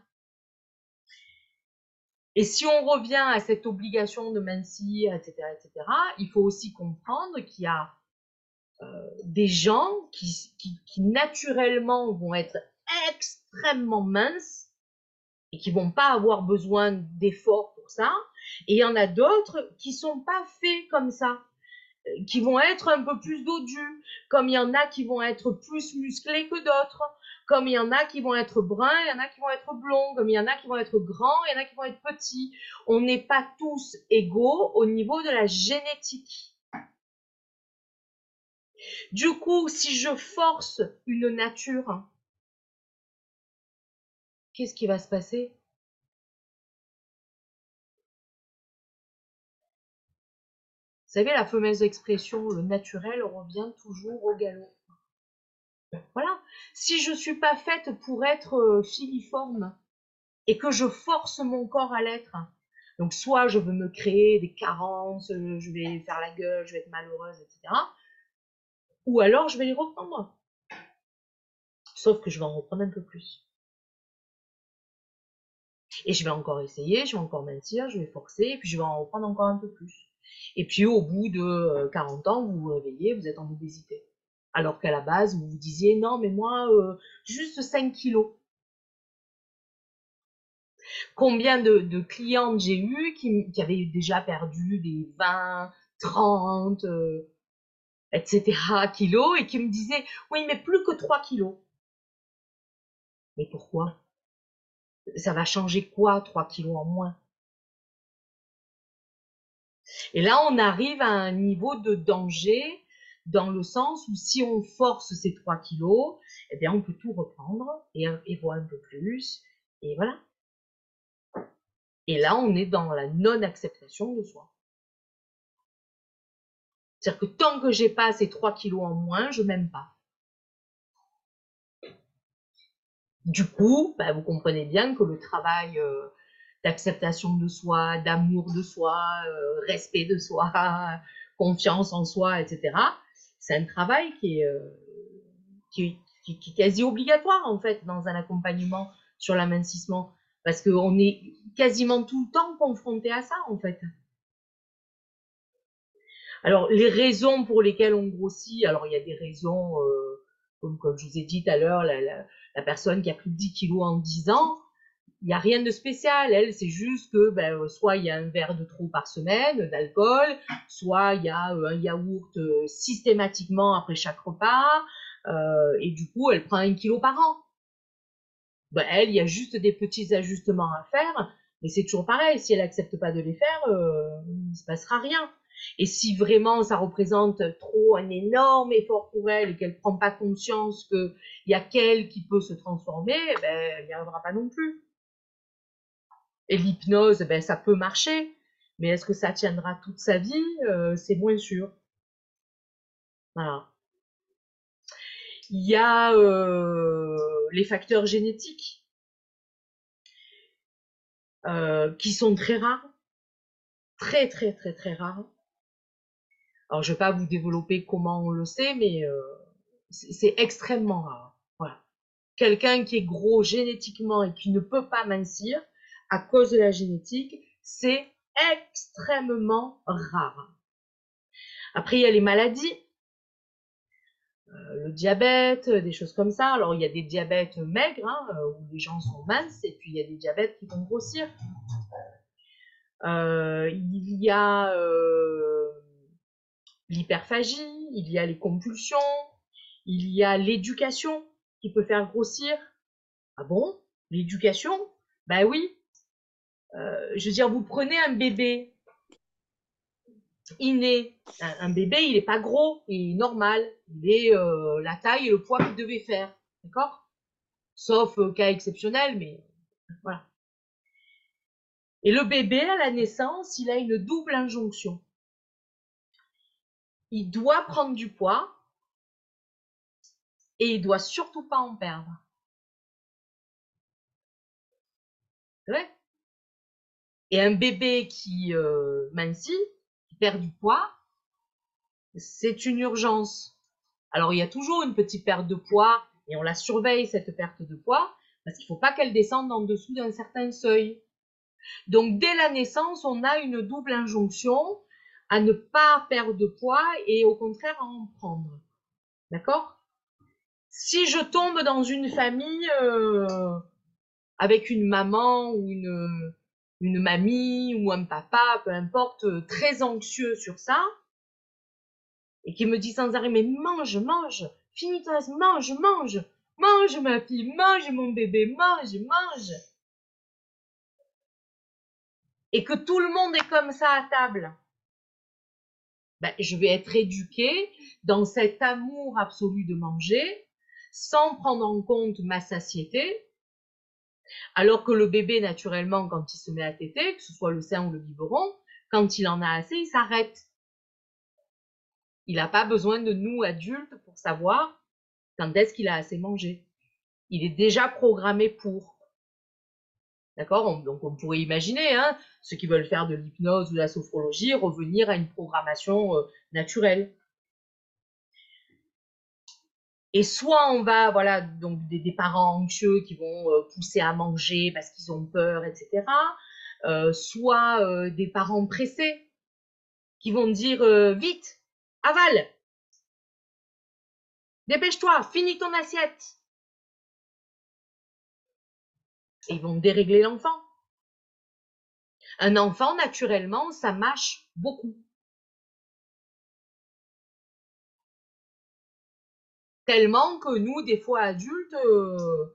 Et si on revient à cette obligation de mincir, etc., etc., il faut aussi comprendre qu'il y a euh, des gens qui, qui, naturellement vont être extrêmement minces et qui vont pas avoir besoin d'efforts pour ça. Et il y en a d'autres qui sont pas faits comme ça, euh, qui vont être un peu plus dodus, comme il y en a qui vont être plus musclés que d'autres, comme il y en a qui vont être bruns, il y en a qui vont être blonds, comme il y en a qui vont être grands, il y en a qui vont être petits. On n'est pas tous égaux au niveau de la génétique. Du coup, si je force une nature, qu'est-ce qui va se passer? Vous savez, la fameuse expression le naturel revient toujours au galop. Voilà. Si je suis pas faite pour être euh, filiforme et que je force mon corps à l'être, donc soit je veux me créer des carences, euh, je vais faire la gueule, je vais être malheureuse, etc. Ou alors je vais les reprendre. Sauf que je vais en reprendre un peu plus. Et je vais encore essayer, je vais encore mentir, je vais forcer, et puis je vais en reprendre encore un peu plus. Et puis au bout de 40 euh, ans, vous vous réveillez, vous êtes en obésité. Alors qu'à la base, vous vous disiez, non, mais moi, euh, juste 5 kilos. Combien de, clientes j'ai eu qui, qui, avaient déjà perdu des 20, 30, etc. kilos et qui me disaient, oui, mais plus que 3 kilos. Mais pourquoi? Ça va changer quoi, 3 kilos en moins? Et là, on arrive à un niveau de danger dans le sens où si on force ces 3 kilos, eh bien, on peut tout reprendre et, et voir un peu plus. Et voilà. Et là, on est dans la non-acceptation de soi. C'est-à-dire que tant que j'ai pas ces 3 kilos en moins, je m'aime pas. Du coup, bah, vous comprenez bien que le travail euh, d'acceptation de soi, d'amour de soi, euh, respect de soi, confiance en soi, etc., c'est un travail qui est, euh, qui, est quasi obligatoire en fait dans un accompagnement sur l'amincissement parce qu'on est quasiment tout le temps confronté à ça en fait. Alors les raisons pour lesquelles on grossit, alors il y a des raisons comme, comme je vous ai dit tout à l'heure, la, la personne qui a pris 10 kilos en 10 ans, il n'y a rien de spécial. Elle, c'est juste que ben, soit il y a un verre de trop par semaine d'alcool, soit il y a euh, un yaourt euh, systématiquement après chaque repas, euh, et du coup, elle prend un kilo par an. Ben, elle, il y a juste des petits ajustements à faire, mais c'est toujours pareil. Si elle n'accepte pas de les faire, il ne se passera rien. Et si vraiment ça représente trop un énorme effort pour elle et qu'elle prend pas conscience qu'il y a qu'elle qui peut se transformer, ben, elle n'y arrivera pas non plus. Et l'hypnose, ben, ça peut marcher, mais est-ce que ça tiendra toute sa vie? Euh, C'est moins sûr. Voilà. Il y a euh, les facteurs génétiques euh, qui sont très rares, très très très très rares. Alors, je ne vais pas vous développer comment on le sait, mais c'est extrêmement rare. Quelqu'un qui est gros génétiquement et qui ne peut pas mincir à cause de la génétique, c'est extrêmement rare. Après, il y a les maladies, euh, le diabète, des choses comme ça. Alors, il y a des diabètes maigres, hein, euh, où les gens sont minces, et puis il y a des diabètes qui vont grossir. il y a l'hyperphagie, il y a les compulsions, il y a l'éducation qui peut faire grossir. Ah bon? L'éducation? Ben oui. Euh, je veux dire, vous prenez un bébé inné. Un, bébé, il n'est pas gros, il est normal. Il est euh, la taille et le poids qu'il devait faire. D'accord? Sauf euh, cas exceptionnel, mais voilà. Et le bébé, à la naissance, il a une double injonction il doit prendre du poids et il doit surtout pas en perdre. Ouais. Et un bébé qui euh, qui perd du poids, c'est une urgence. Alors il y a toujours une petite perte de poids et on la surveille cette perte de poids parce qu'il faut pas qu'elle descende en dessous d'un certain seuil. Donc dès la naissance, on a une double injonction à ne pas perdre de poids et au contraire à en prendre. D'accord? Si je tombe dans une famille euh, avec une maman ou une, une mamie ou un papa, peu importe, euh, très anxieux sur ça, et qui me dit sans arrêt, mais mange, mange, finis-toi, mange, mange, mange ma fille, mange mon bébé, mange, mange. Et que tout le monde est comme ça à table ben, je vais être éduquée dans cet amour absolu de manger sans prendre en compte ma satiété, alors que le bébé, naturellement, quand il se met à téter, que ce soit le sein ou le biberon, quand il en a assez, il s'arrête. Il n'a pas besoin de nous, adultes, pour savoir quand est-ce qu'il a assez mangé. Il est déjà programmé pour. D'accord? Donc on pourrait imaginer, hein, ceux qui veulent faire de l'hypnose ou de la sophrologie, revenir à une programmation euh, naturelle. Et soit on va, voilà, donc des, parents anxieux qui vont euh, pousser à manger parce qu'ils ont peur, etc. Euh, soit des parents pressés qui vont dire vite, avale. Dépêche-toi, finis ton assiette. Et ils vont dérégler l'enfant. Un enfant, naturellement, ça mâche beaucoup. Tellement que nous, des fois adultes, euh,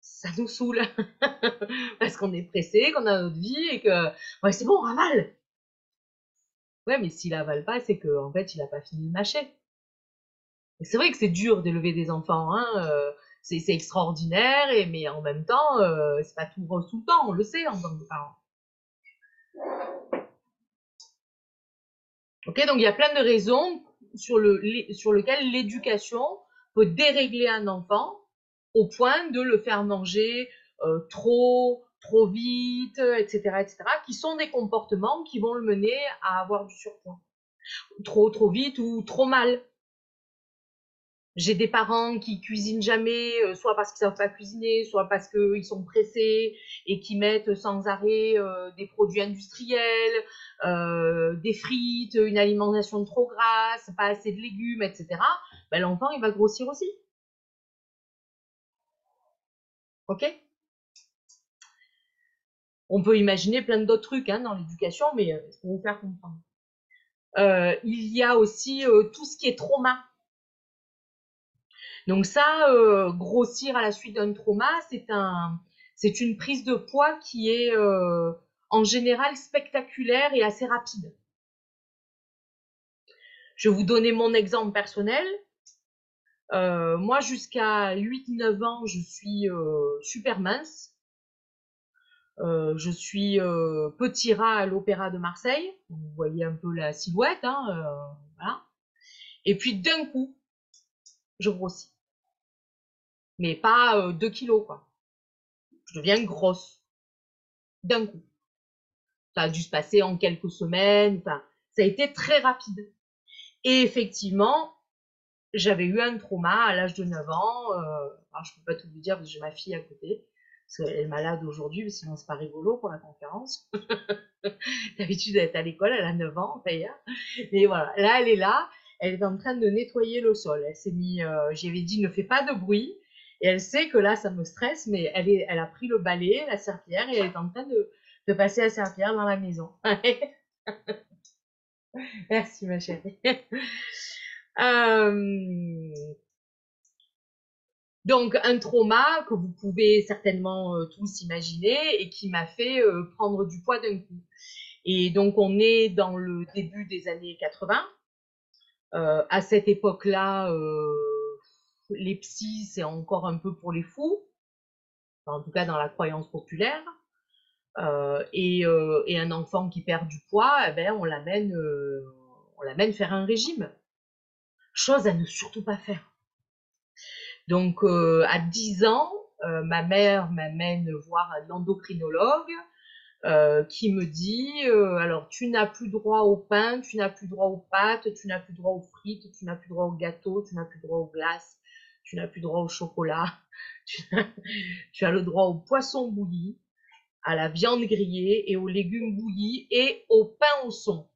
ça nous saoule. Parce qu'on est pressé, qu'on a notre vie et que ouais, c'est bon, ravale. Ouais, mais s'il avale pas, c'est qu'en en fait, il a pas fini de mâcher. c'est vrai que c'est dur d'élever des enfants, hein. Euh, c'est extraordinaire, et, mais en même temps, euh, c'est pas tout rose tout le temps, on le sait en tant que parent. Ok, donc il y a plein de raisons sur, le, sur lesquelles l'éducation dérégler un enfant au point de le faire manger euh, trop, trop vite, etc., etc., qui sont des comportements qui vont le mener à avoir du surpoids. Trop, trop vite ou trop mal. J'ai des parents qui cuisinent jamais, euh, soit parce qu'ils savent pas cuisiner, soit parce qu'ils sont pressés et qui mettent sans arrêt euh, des produits industriels, des frites, une alimentation trop grasse, pas assez de légumes, etc. Ben, l'enfant il va grossir aussi. Ok? On peut imaginer plein d'autres trucs hein, dans l'éducation, mais euh, pour vous faire comprendre. Euh, il y a aussi euh, tout ce qui est trauma. Donc ça, grossir à la suite d'un trauma, c'est un, c'est une prise de poids qui est en général spectaculaire et assez rapide. Je vais vous donner mon exemple personnel. Euh, moi, jusqu'à 8-9 ans, je suis euh, super mince. Euh, je suis petit rat à l'Opéra de Marseille. Vous voyez un peu la silhouette. Hein, voilà. Et puis d'un coup, je grossis. Mais pas 2 kilos, quoi. Je deviens grosse. D'un coup. Ça a dû se passer en quelques semaines. Ça a été très rapide. Et effectivement, j'avais eu un trauma à l'âge de 9 ans. Euh, je peux pas tout vous dire parce que j'ai ma fille à côté. Parce qu'elle est malade aujourd'hui, sinon c'est pas rigolo pour la conférence. D'habitude, elle est à l'école, elle a 9 ans d'ailleurs. Mais voilà, là, elle est là, elle est en train de nettoyer le sol. Elle s'est mis, euh, j'avais dit, ne fais pas de bruit. Et elle sait que là, ça me stresse, mais elle, a pris le balai, la serpillère, et elle est en train de, passer la serpillère dans la maison. Merci ma chérie. Euh, donc un trauma que vous pouvez certainement euh, tous imaginer et qui m'a fait euh, prendre du poids d'un coup. Et donc on est dans le début des années 80. à cette époque-là, les psys, c'est encore un peu pour les fous, en tout cas dans la croyance populaire. Et, et, un enfant qui perd du poids, eh ben, on l'amène on l'amène faire un régime chose à ne surtout pas faire. Donc euh, à 10 ans, euh, ma mère m'amène voir un endocrinologue euh, qui me dit alors tu n'as plus droit au pain, tu n'as plus droit aux pâtes, tu n'as plus droit aux frites, tu n'as plus droit aux gâteaux, tu n'as plus droit aux glaces, tu n'as plus droit au chocolat, tu as, le droit au poisson bouilli, à la viande grillée et aux légumes bouillis et au pain au son.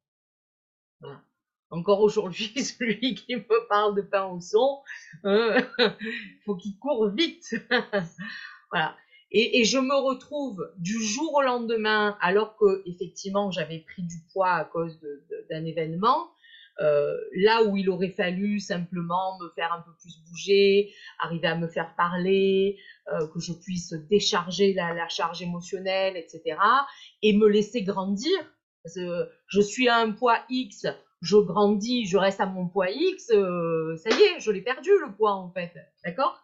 Encore aujourd'hui, celui qui me parle de pain au son, euh, faut qu'il court vite. voilà. Et, je me retrouve du jour au lendemain, alors que effectivement j'avais pris du poids à cause d'un événement, euh, là où il aurait fallu simplement me faire un peu plus bouger, arriver à me faire parler, euh, que je puisse décharger la, charge émotionnelle, etc. Et me laisser grandir. Je suis à un poids X, je grandis, je reste à mon poids X, euh, ça y est, je l'ai perdu le poids en fait, d'accord?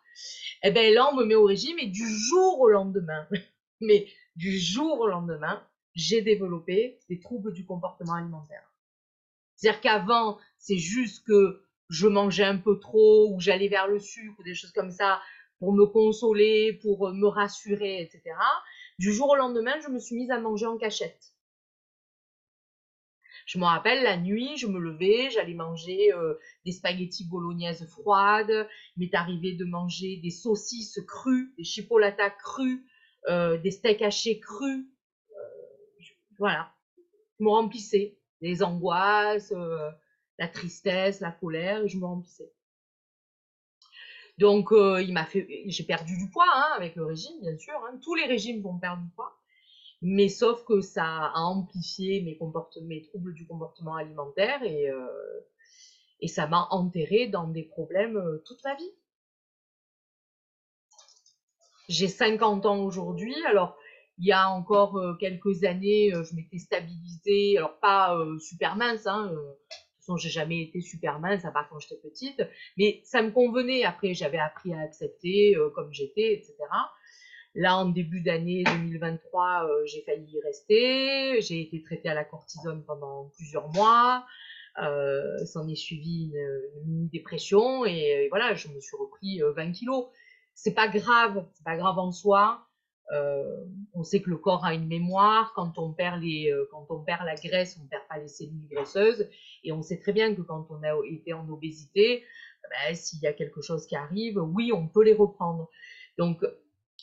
Eh bien là, on me met au régime et du jour au lendemain, mais du jour au lendemain, j'ai développé des troubles du comportement alimentaire. C'est-à-dire qu'avant, c'est juste que je mangeais un peu trop ou j'allais vers le sucre ou des choses comme ça pour me consoler, pour me rassurer, etc. Du jour au lendemain, je me suis mise à manger en cachette. Je me rappelle, la nuit, je me levais, j'allais manger euh, des spaghettis bolognaises froides. Il m'est arrivé de manger des saucisses crues, des chipolatas crus, euh, des steaks hachés crus. Euh, voilà. Je me remplissais. Les angoisses, la tristesse, la colère, je me remplissais. Donc, il m'a fait, j'ai perdu du poids hein, avec le régime, bien sûr. Hein. Tous les régimes vont perdre du poids, mais sauf que ça a amplifié mes, troubles du comportement alimentaire et, et ça m'a enterré dans des problèmes toute ma vie. J'ai 50 ans aujourd'hui, alors il y a encore euh, quelques années, euh, je m'étais stabilisée, alors pas euh, super mince, hein, de toute façon j'ai jamais été super mince à part quand j'étais petite, mais ça me convenait. Après j'avais appris à accepter comme j'étais, etc. Là en début d'année 2023, j'ai failli y rester, j'ai été traitée à la cortisone pendant plusieurs mois. Euh, s'en est suivi une, une dépression et, et, voilà, je me suis repris 20 kilos. C'est pas grave, c'est pas grave en soi. Euh, on sait que le corps a une mémoire. Quand on perd les, euh, quand on perd la graisse, on perd pas les cellules graisseuses. Et on sait très bien que quand on a été en obésité, ben, s'il y a quelque chose qui arrive, oui, on peut les reprendre. Donc,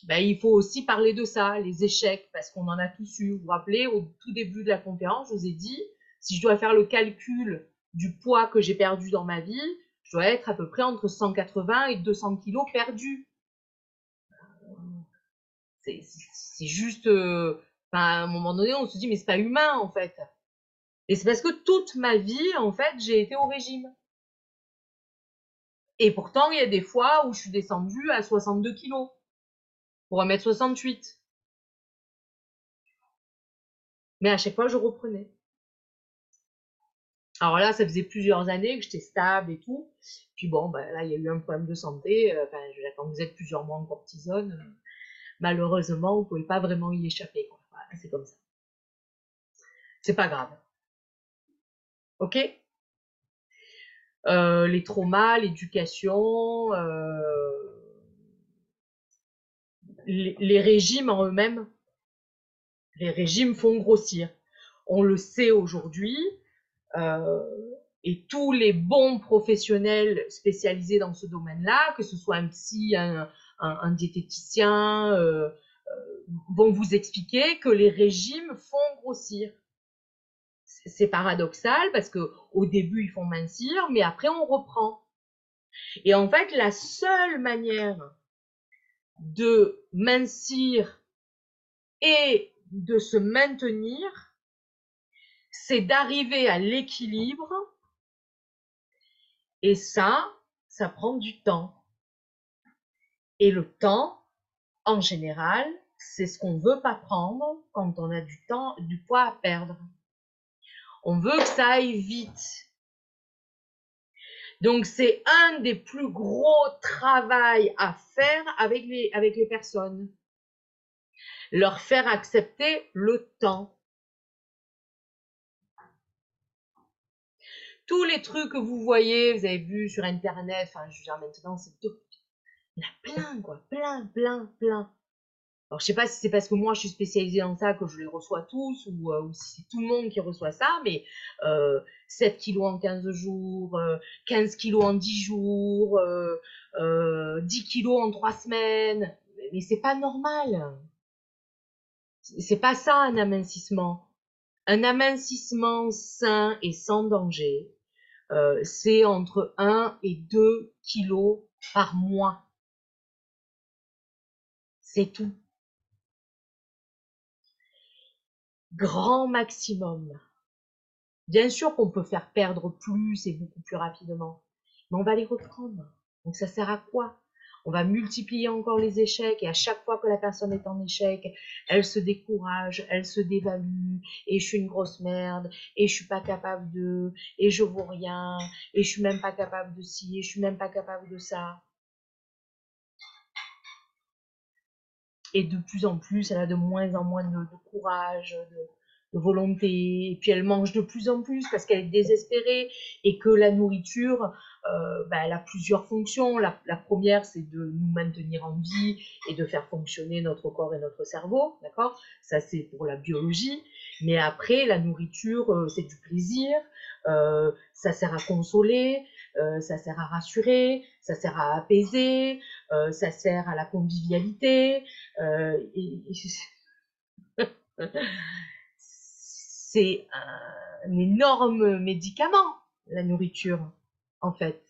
ben, il faut aussi parler de ça, les échecs, parce qu'on en a tous eu. Vous vous rappelez, au tout début de la conférence, je vous ai dit, si je dois faire le calcul du poids que j'ai perdu dans ma vie, je dois être à peu près entre 180 et 200 kilos perdus c'est juste, euh, à un moment donné, on se dit, mais c'est pas humain, en fait. Et c'est parce que toute ma vie, en fait, j'ai été au régime. Et pourtant, il y a des fois où je suis descendue à 62 kilos pour 1m68. Mais à chaque fois, je reprenais. Alors là, ça faisait plusieurs années que j'étais stable et tout. Puis bon, ben là, il y a eu un problème de santé. Euh, enfin, quand vous êtes plusieurs mois en cortisone, malheureusement, vous pouvez pas vraiment y échapper. c'est comme ça. C'est pas grave. Ok? Euh, Les traumas, l'éducation, euh, les, régimes en eux-mêmes, les régimes font grossir. On le sait aujourd'hui. Euh, et tous les bons professionnels spécialisés dans ce domaine-là, que ce soit un psy, un, un, diététicien, euh, euh, vont vous expliquer que les régimes font grossir. C'est paradoxal parce que au début ils font mincir, mais après on reprend. Et en fait, la seule manière de mincir et de se maintenir, c'est d'arriver à l'équilibre. Et ça, ça prend du temps. Et le temps, en général, c'est ce qu'on ne veut pas prendre quand on a du temps, du poids à perdre. On veut que ça aille vite. Donc c'est un des plus gros travaux à faire avec les, avec les personnes. Leur faire accepter le temps. Tous les trucs que vous voyez, vous avez vu sur Internet, enfin je veux dire maintenant c'est tout il y en a plein, quoi. Plein, plein, plein. Alors, je sais pas si c'est parce que moi, je suis spécialisée dans ça que je les reçois tous ou, euh, si c'est tout le monde qui reçoit ça, mais euh, 7 kilos en 15 jours, 15 euh, kilos en 10 jours, 10 euh, kilos en 3 semaines. Mais c'est pas normal. C'est pas ça un amincissement. Un amincissement sain et sans danger, c'est entre 1 et 2 kilos par mois. C'est tout. Grand maximum. Bien sûr qu'on peut faire perdre plus et beaucoup plus rapidement, mais on va les reprendre. Donc ça sert à quoi? On va multiplier encore les échecs et à chaque fois que la personne est en échec, elle se décourage, elle se dévalue et je suis une grosse merde et je suis pas capable de et je vaux rien et je suis même pas capable de ci et je suis même pas capable de ça. Et de plus en plus, elle a de moins en moins de, courage, volonté, et puis elle mange de plus en plus parce qu'elle est désespérée et que la nourriture, euh, bah, elle a plusieurs fonctions. La, première, c'est de nous maintenir en vie et de faire fonctionner notre corps et notre cerveau, d'accord? Ça, c'est pour la biologie. Mais après, la nourriture, euh, c'est du plaisir, euh, ça sert à consoler, euh, ça sert à rassurer, ça sert à apaiser, ça sert à la convivialité. C'est un énorme médicament, la nourriture, en fait.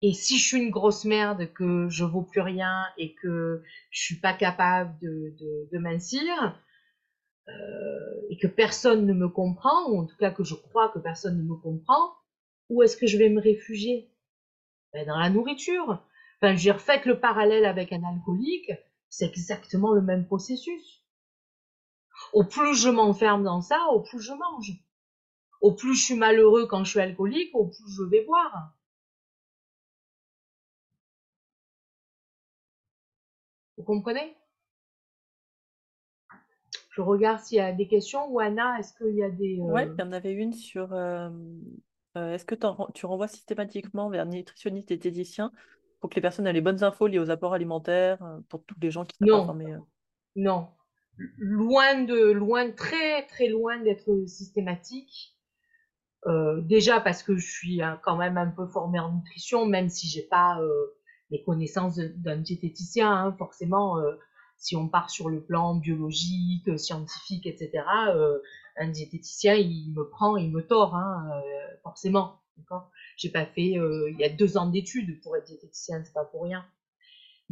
Et si je suis une grosse merde, que je vaux plus rien et que je suis pas capable de, de, mincir, euh, et que personne ne me comprend, ou en tout cas que je crois que personne ne me comprend, où est-ce que je vais me réfugier? Ben, Dans la nourriture. Enfin, j'ai refait le parallèle avec un alcoolique, c'est exactement le même processus. Au plus je m'enferme dans ça, au plus je mange. Au plus je suis malheureux quand je suis alcoolique, au plus je vais boire. Vous comprenez? Je regarde s'il y a des questions. Ou Anna, est-ce qu'il y a des... Euh... Oui, il y en avait une sur... Euh, euh, est-ce que tu renvoies systématiquement vers nutritionniste et diététicien pour que les personnes aient les bonnes infos liées aux apports alimentaires, euh, pour tous les gens qui sont non. Non. Loin de, loin, très très loin d'être systématique. déjà parce que je suis quand même un peu formée en nutrition, même si j'ai pas les connaissances d'un diététicien. Hein, forcément, euh, si on part sur le plan biologique, euh, scientifique, etc., euh, un diététicien, il me prend, il me tord, hein, forcément. J'ai pas fait, il y a deux ans d'études pour être diététicien, c'est pas pour rien.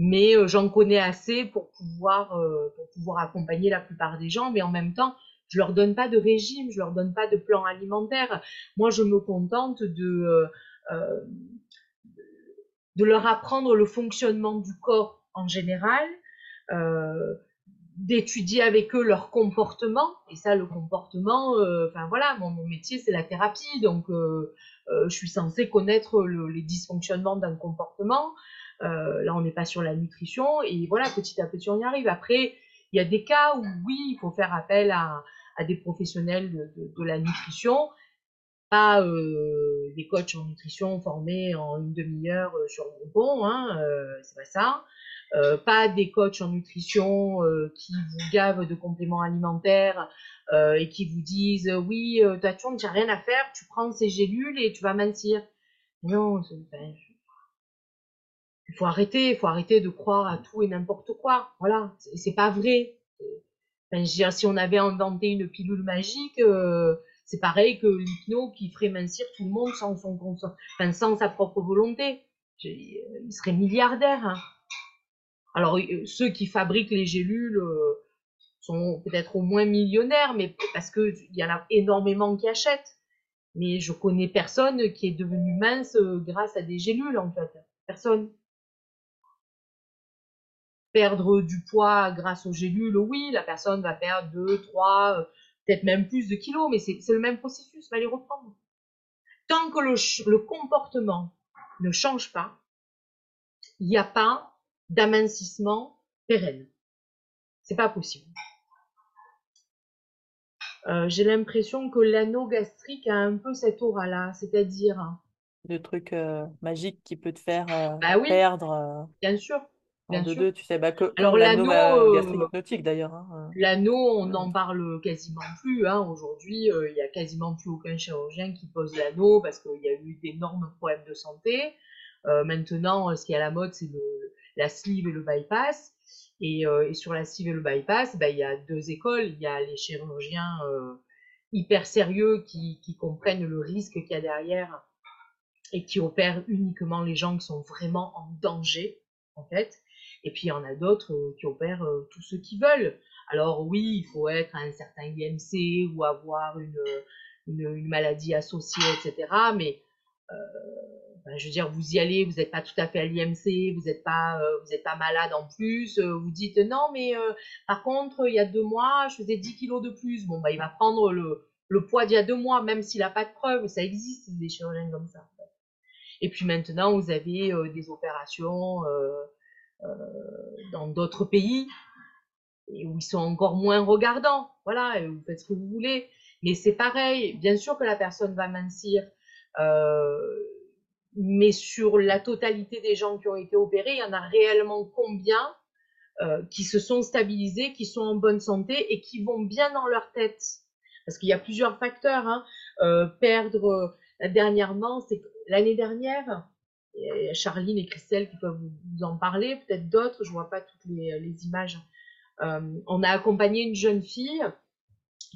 Mais j'en connais assez pour pouvoir, pour pouvoir accompagner la plupart des gens, mais en même temps, je leur donne pas de régime, je leur donne pas de plan alimentaire. Moi, je me contente de de leur apprendre le fonctionnement du corps en général, euh, d'étudier avec eux leur comportement. Et ça, le comportement, euh, enfin voilà, mon, métier c'est la thérapie, donc euh, je suis censée connaître les dysfonctionnements d'un comportement. Là, on n'est pas sur la nutrition, et voilà, petit à petit, on y arrive. Après, il y a des cas où oui, il faut faire appel à, des professionnels de la nutrition pas euh, des coachs en nutrition formés en une demi-heure euh, sur Groupon, hein, euh, c'est pas ça. Euh, pas des coachs en nutrition euh, qui vous gavent de compléments alimentaires euh, et qui vous disent oui, euh, tu n'as rien à faire, tu prends ces gélules et tu vas mincir. Non, ben, il faut arrêter, il faut arrêter de croire à tout et n'importe quoi. Voilà, c'est pas vrai. Dire, si on avait inventé une pilule magique, euh, c'est pareil que l'hypno qui ferait mincir tout le monde sans, son, sa propre volonté. Il serait milliardaire. Hein. Alors, euh, ceux qui fabriquent les gélules euh, sont peut-être au moins millionnaires, mais parce qu'il y en a énormément qui achètent. Mais je connais personne qui est devenu mince euh, grâce à des gélules, en fait. Personne. Perdre du poids grâce aux gélules, oui, la personne va perdre 2, 3, peut-être même plus de kilos, mais c'est le même processus, va les reprendre. Tant que le, comportement ne change pas, il n'y a pas d'amincissement pérenne. C'est pas possible. Euh, j'ai l'impression que l'anneau gastrique a un peu cette aura-là, c'est-à-dire... Le truc euh, magique qui peut te faire euh, bah perdre. Bien sûr. Bien sûr. tu sais, bah, Alors l'anneau euh, d'ailleurs. Hein, euh. L'anneau, on n'en parle quasiment plus. Hein. Aujourd'hui, euh, il n'y a quasiment plus aucun chirurgien qui pose l'anneau parce qu'il y a eu d'énormes problèmes de santé. maintenant, ce qui est à la mode, c'est la sleeve et le bypass. Et, sur la sleeve et le bypass, bah, il y a deux écoles. Il y a les chirurgiens hyper sérieux qui, qui comprennent le risque qu'il y a derrière et qui opèrent uniquement les gens qui sont vraiment en danger, en fait. Et puis il y en a d'autres euh, qui opèrent euh, tous ceux qui veulent. Alors oui, il faut être à un certain IMC ou avoir une, une, maladie associée, etc. Mais euh, ben, je veux dire, vous y allez, vous n'êtes pas tout à fait à l'IMC, vous n'êtes pas, vous pas malade en plus, vous dites non, mais par contre, il y a deux mois, je faisais 10 kilos de plus. Bon, bah, il va prendre le, le poids d'il y a deux mois, même s'il n'a pas de preuves, ça existe des chirurgiens comme ça. Et puis maintenant, vous avez des opérations euh, dans d'autres pays et où ils sont encore moins regardants. Voilà, vous faites ce que vous voulez. Mais c'est pareil, bien sûr que la personne va mincir, euh, mais sur la totalité des gens qui ont été opérés, il y en a réellement combien euh, qui se sont stabilisés, qui sont en bonne santé et qui vont bien dans leur tête Parce qu'il y a plusieurs facteurs. Hein. Euh, perdre dernièrement, c'est l'année dernière, Charline et Christelle qui peuvent vous en parler, peut-être d'autres, je vois pas toutes les, les images. Euh, on a accompagné une jeune fille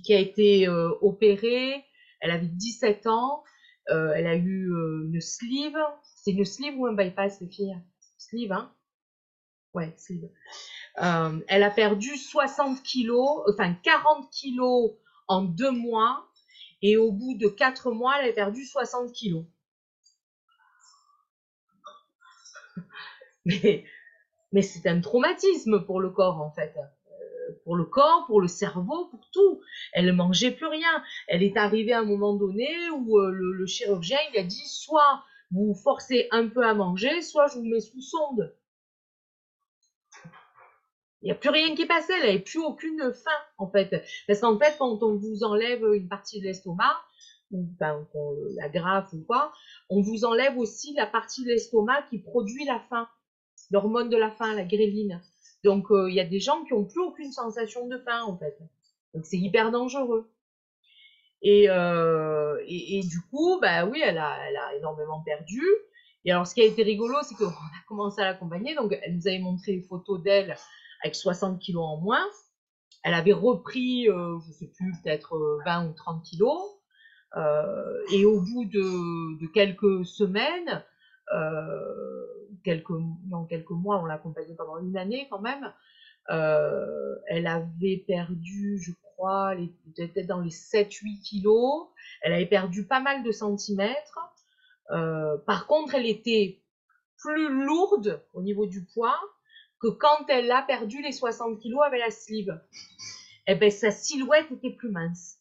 qui a été euh, opérée, elle avait 17 ans, elle a eu une sleeve. C'est une sleeve ou un bypass, les filles? Sleeve, hein? Ouais, sleeve. elle a perdu 60 kilos, enfin 40 kilos en deux mois. Et au bout de quatre mois, elle a perdu 60 kilos. Mais, c'est un traumatisme pour le corps, en fait pour le corps, pour le cerveau, pour tout. Elle ne mangeait plus rien. Elle est arrivée à un moment donné où euh, le, chirurgien il a dit soit vous forcez un peu à manger, soit je vous mets sous sonde. Il n'y a plus rien qui passait, elle n'avait plus aucune faim en fait. Parce qu'en fait, quand on vous enlève une partie de l'estomac, ou ben, la graffe ou quoi, on vous enlève aussi la partie de l'estomac qui produit la faim, l'hormone de la faim, la gréline. Donc, euh, il y a des gens qui n'ont plus aucune sensation de faim, en fait. Donc, c'est hyper dangereux. Et, euh, et, du coup, bah oui, elle a, elle a énormément perdu. Et alors, ce qui a été rigolo, c'est qu'on a commencé à l'accompagner. Donc, elle nous avait montré une photos d'elle avec 60 kilos en moins. Elle avait repris, euh, je sais plus, peut-être 20 ou 30 kilos. et au bout de, de quelques semaines, quelques, dans quelques mois, on l'a accompagnée pendant une année quand même. Euh, elle avait perdu, je crois, peut-être dans les 7-8 kilos. Elle avait perdu pas mal de centimètres. Euh, par contre, elle était plus lourde au niveau du poids que quand elle a perdu les 60 kilos avec la sleeve. Eh ben, sa silhouette était plus mince.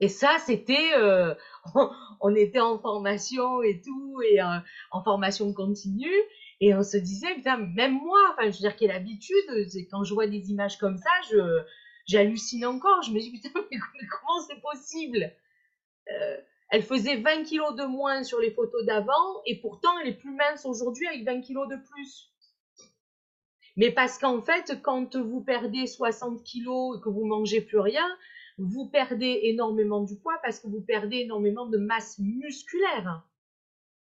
Et ça, c'était, euh, on était en formation et tout, et euh, en formation continue, et on se disait, putain, même moi, enfin, je veux dire, quelle habitude, quand je vois des images comme ça, je, j'hallucine encore, je me dis, putain, mais comment c'est possible? Euh, Elle faisait 20 kilos de moins sur les photos d'avant, et pourtant, elle est plus mince aujourd'hui avec 20 kilos de plus. Mais parce qu'en fait, quand vous perdez 60 kilos et que vous mangez plus rien, vous perdez énormément du poids parce que vous perdez énormément de masse musculaire.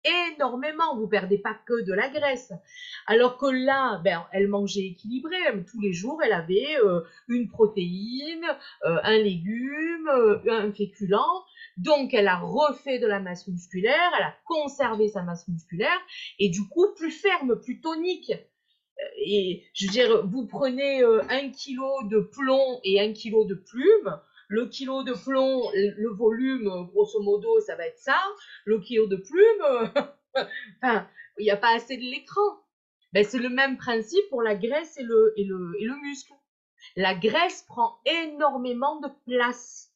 Énormément, vous perdez pas que de la graisse. Alors que là, ben, elle mangeait équilibré. Tous les jours, elle avait euh, une protéine, euh, un légume, euh, un féculent. Donc, elle a refait de la masse musculaire, elle a conservé sa masse musculaire et du coup, plus ferme, plus tonique et je veux dire, vous prenez un kilo de plomb et un kilo de plume, le kilo de plomb, le volume, grosso modo, ça va être ça. Le kilo de plume, enfin, il n'y a pas assez de l'écran. Ben, c'est le même principe pour la graisse et le, muscle. La graisse prend énormément de place.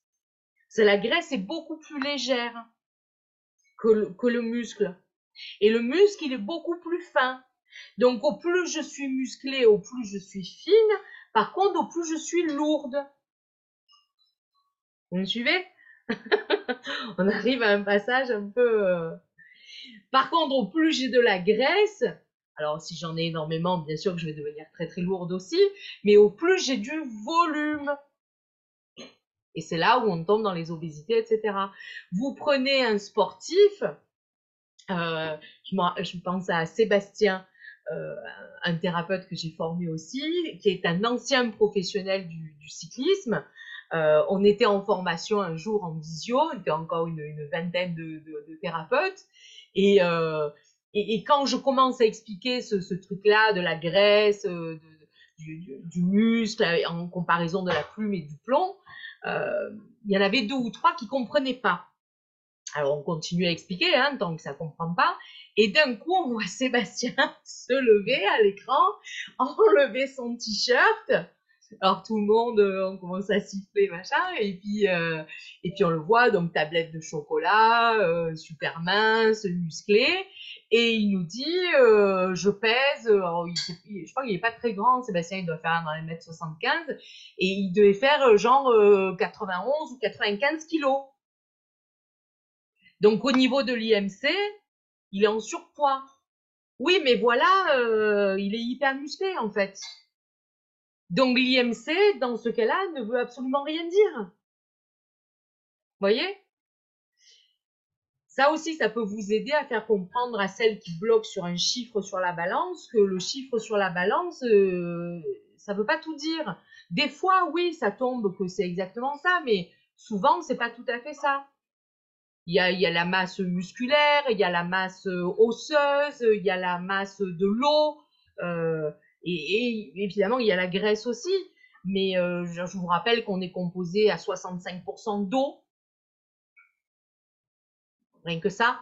La graisse est beaucoup plus légère que le, que le muscle. Et le muscle, il est beaucoup plus fin. Donc, au plus je suis musclée, au plus je suis fine. Par contre, au plus je suis lourde. Vous me suivez? On arrive à un passage un peu... Euh, Par contre, au plus j'ai de la graisse, alors si j'en ai énormément, bien sûr que je vais devenir très très lourde aussi, mais au plus j'ai du volume. Et c'est là où on tombe dans les obésités, etc. Vous prenez un sportif, euh, je, pense à Sébastien, euh, un thérapeute que j'ai formé aussi, qui est un ancien professionnel du cyclisme, euh, on était en formation un jour en visio, on était encore une, vingtaine de, thérapeutes. Euh, et, quand je commence à expliquer ce, truc-là de la graisse, euh, du, muscle, en comparaison de la plume et du plomb, il y en avait deux ou trois qui comprenaient pas. Alors on continue à expliquer, hein, tant que ça comprend pas. Et d'un coup, on voit Sébastien se lever à l'écran, enlever son t-shirt, alors tout le monde, euh, on commence à siffler, machin, et puis, euh, et puis on le voit, donc tablette de chocolat, euh, super mince, musclé, et il nous dit, je pèse, je crois qu'il est pas très grand, Sébastien, il doit faire dans les mètres 75, et il devait faire genre 91 ou 95 kilos. Donc au niveau de l'IMC, il est en surpoids. Oui, mais voilà, il est hyper musclé en fait. Donc l'IMC, dans ce cas-là, ne veut absolument rien dire. Voyez? Ça aussi, ça peut vous aider à faire comprendre à celles qui bloquent sur un chiffre sur la balance que le chiffre sur la balance, euh, ça ne veut pas tout dire. Des fois, oui, ça tombe que c'est exactement ça, mais souvent, c'est pas tout à fait ça. Il y a, il y a la masse musculaire, il y a la masse osseuse, il y a la masse de l'eau, euh, et, évidemment il y a la graisse aussi. Mais euh, je, vous rappelle qu'on est composé à 65% d'eau. Rien que ça,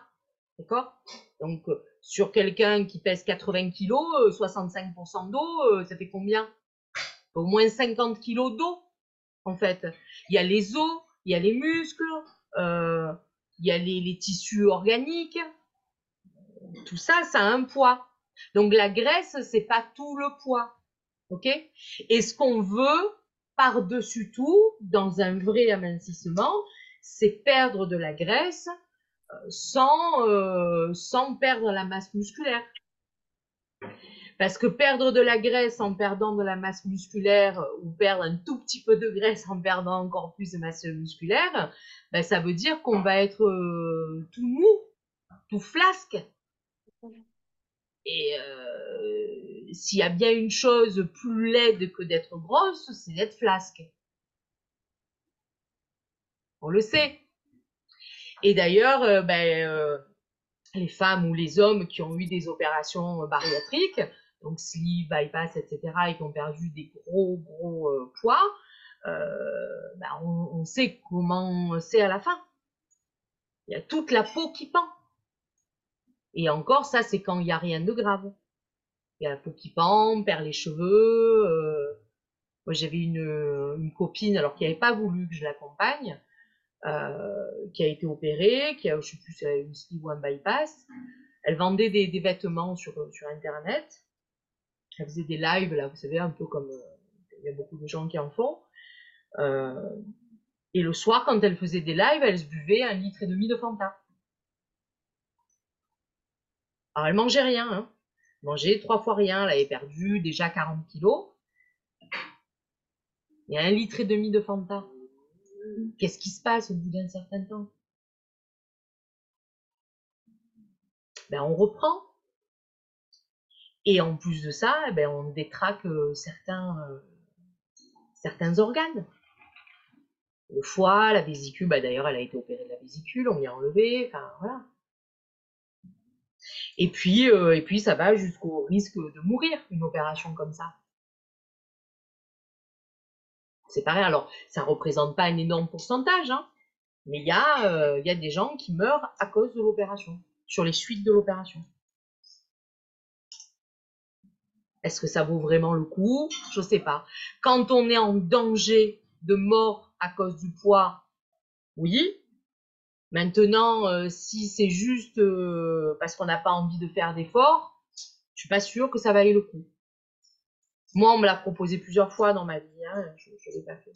d'accord? Donc euh, sur quelqu'un qui pèse 80 kg, 65% d'eau, ça fait combien? Au moins 50 kg d'eau, en fait. Il y a les os, il y a les muscles, euh, il y a les, tissus organiques. Tout ça, ça a un poids. Donc la graisse, c'est pas tout le poids. OK? Et ce qu'on veut par-dessus tout dans un vrai amincissement, c'est perdre de la graisse sans, euh, sans perdre la masse musculaire. Parce que perdre de la graisse en perdant de la masse musculaire ou perdre un tout petit peu de graisse en perdant encore plus de masse musculaire, ben, ça veut dire qu'on va être euh, tout mou, tout flasque. Et euh, s'il y a bien une chose plus laide que d'être grosse, c'est d'être flasque. On le sait. Et d'ailleurs, euh, ben, euh, les femmes ou les hommes qui ont eu des opérations bariatriques, donc sleeve, bypass, etc., et qui ont perdu des gros, gros poids, ben, on, sait comment c'est à la fin. Il y a toute la peau qui pend. Et encore, ça, c'est quand il n'y a rien de grave. Il y a la peau qui pend, perd les cheveux. Euh... Moi, j'avais une, une, copine, alors qui n'avait pas voulu que je l'accompagne, euh, qui a été opérée, qui a, je sais plus, une sleeve ou un bypass. Elle vendait des, des, vêtements sur, sur Internet. Elle faisait des lives, là, vous savez, un peu comme euh, il y a beaucoup de gens qui en font. Euh, et le soir, quand elle faisait des lives, elle se buvait un litre et demi de Fanta. Alors, elle mangeait rien, hein. Elle mangeait trois fois rien. Elle avait perdu déjà 40 kilos. Et un litre et demi de Fanta. Qu'est-ce qui se passe au bout d'un certain temps? Ben, On reprend. Et en plus de ça, ben, on détraque certains, euh, certains organes. Le foie, la vésicule, ben, d'ailleurs elle a été opérée de la vésicule, on l'a enlevé, enfin voilà. Et puis, euh, et puis ça va jusqu'au risque de mourir, une opération comme ça. C'est pareil, alors ça représente pas un énorme pourcentage, hein, mais il y, euh, y a des gens qui meurent à cause de l'opération, sur les suites de l'opération. Est-ce que ça vaut vraiment le coup? Je sais pas. Quand on est en danger de mort à cause du poids, oui. Maintenant, euh, si c'est juste euh, parce qu'on n'a pas envie de faire d'efforts, je suis pas sûre que ça vaille le coup. Moi, on me l'a proposé plusieurs fois dans ma vie, hein, je ne l'ai pas fait.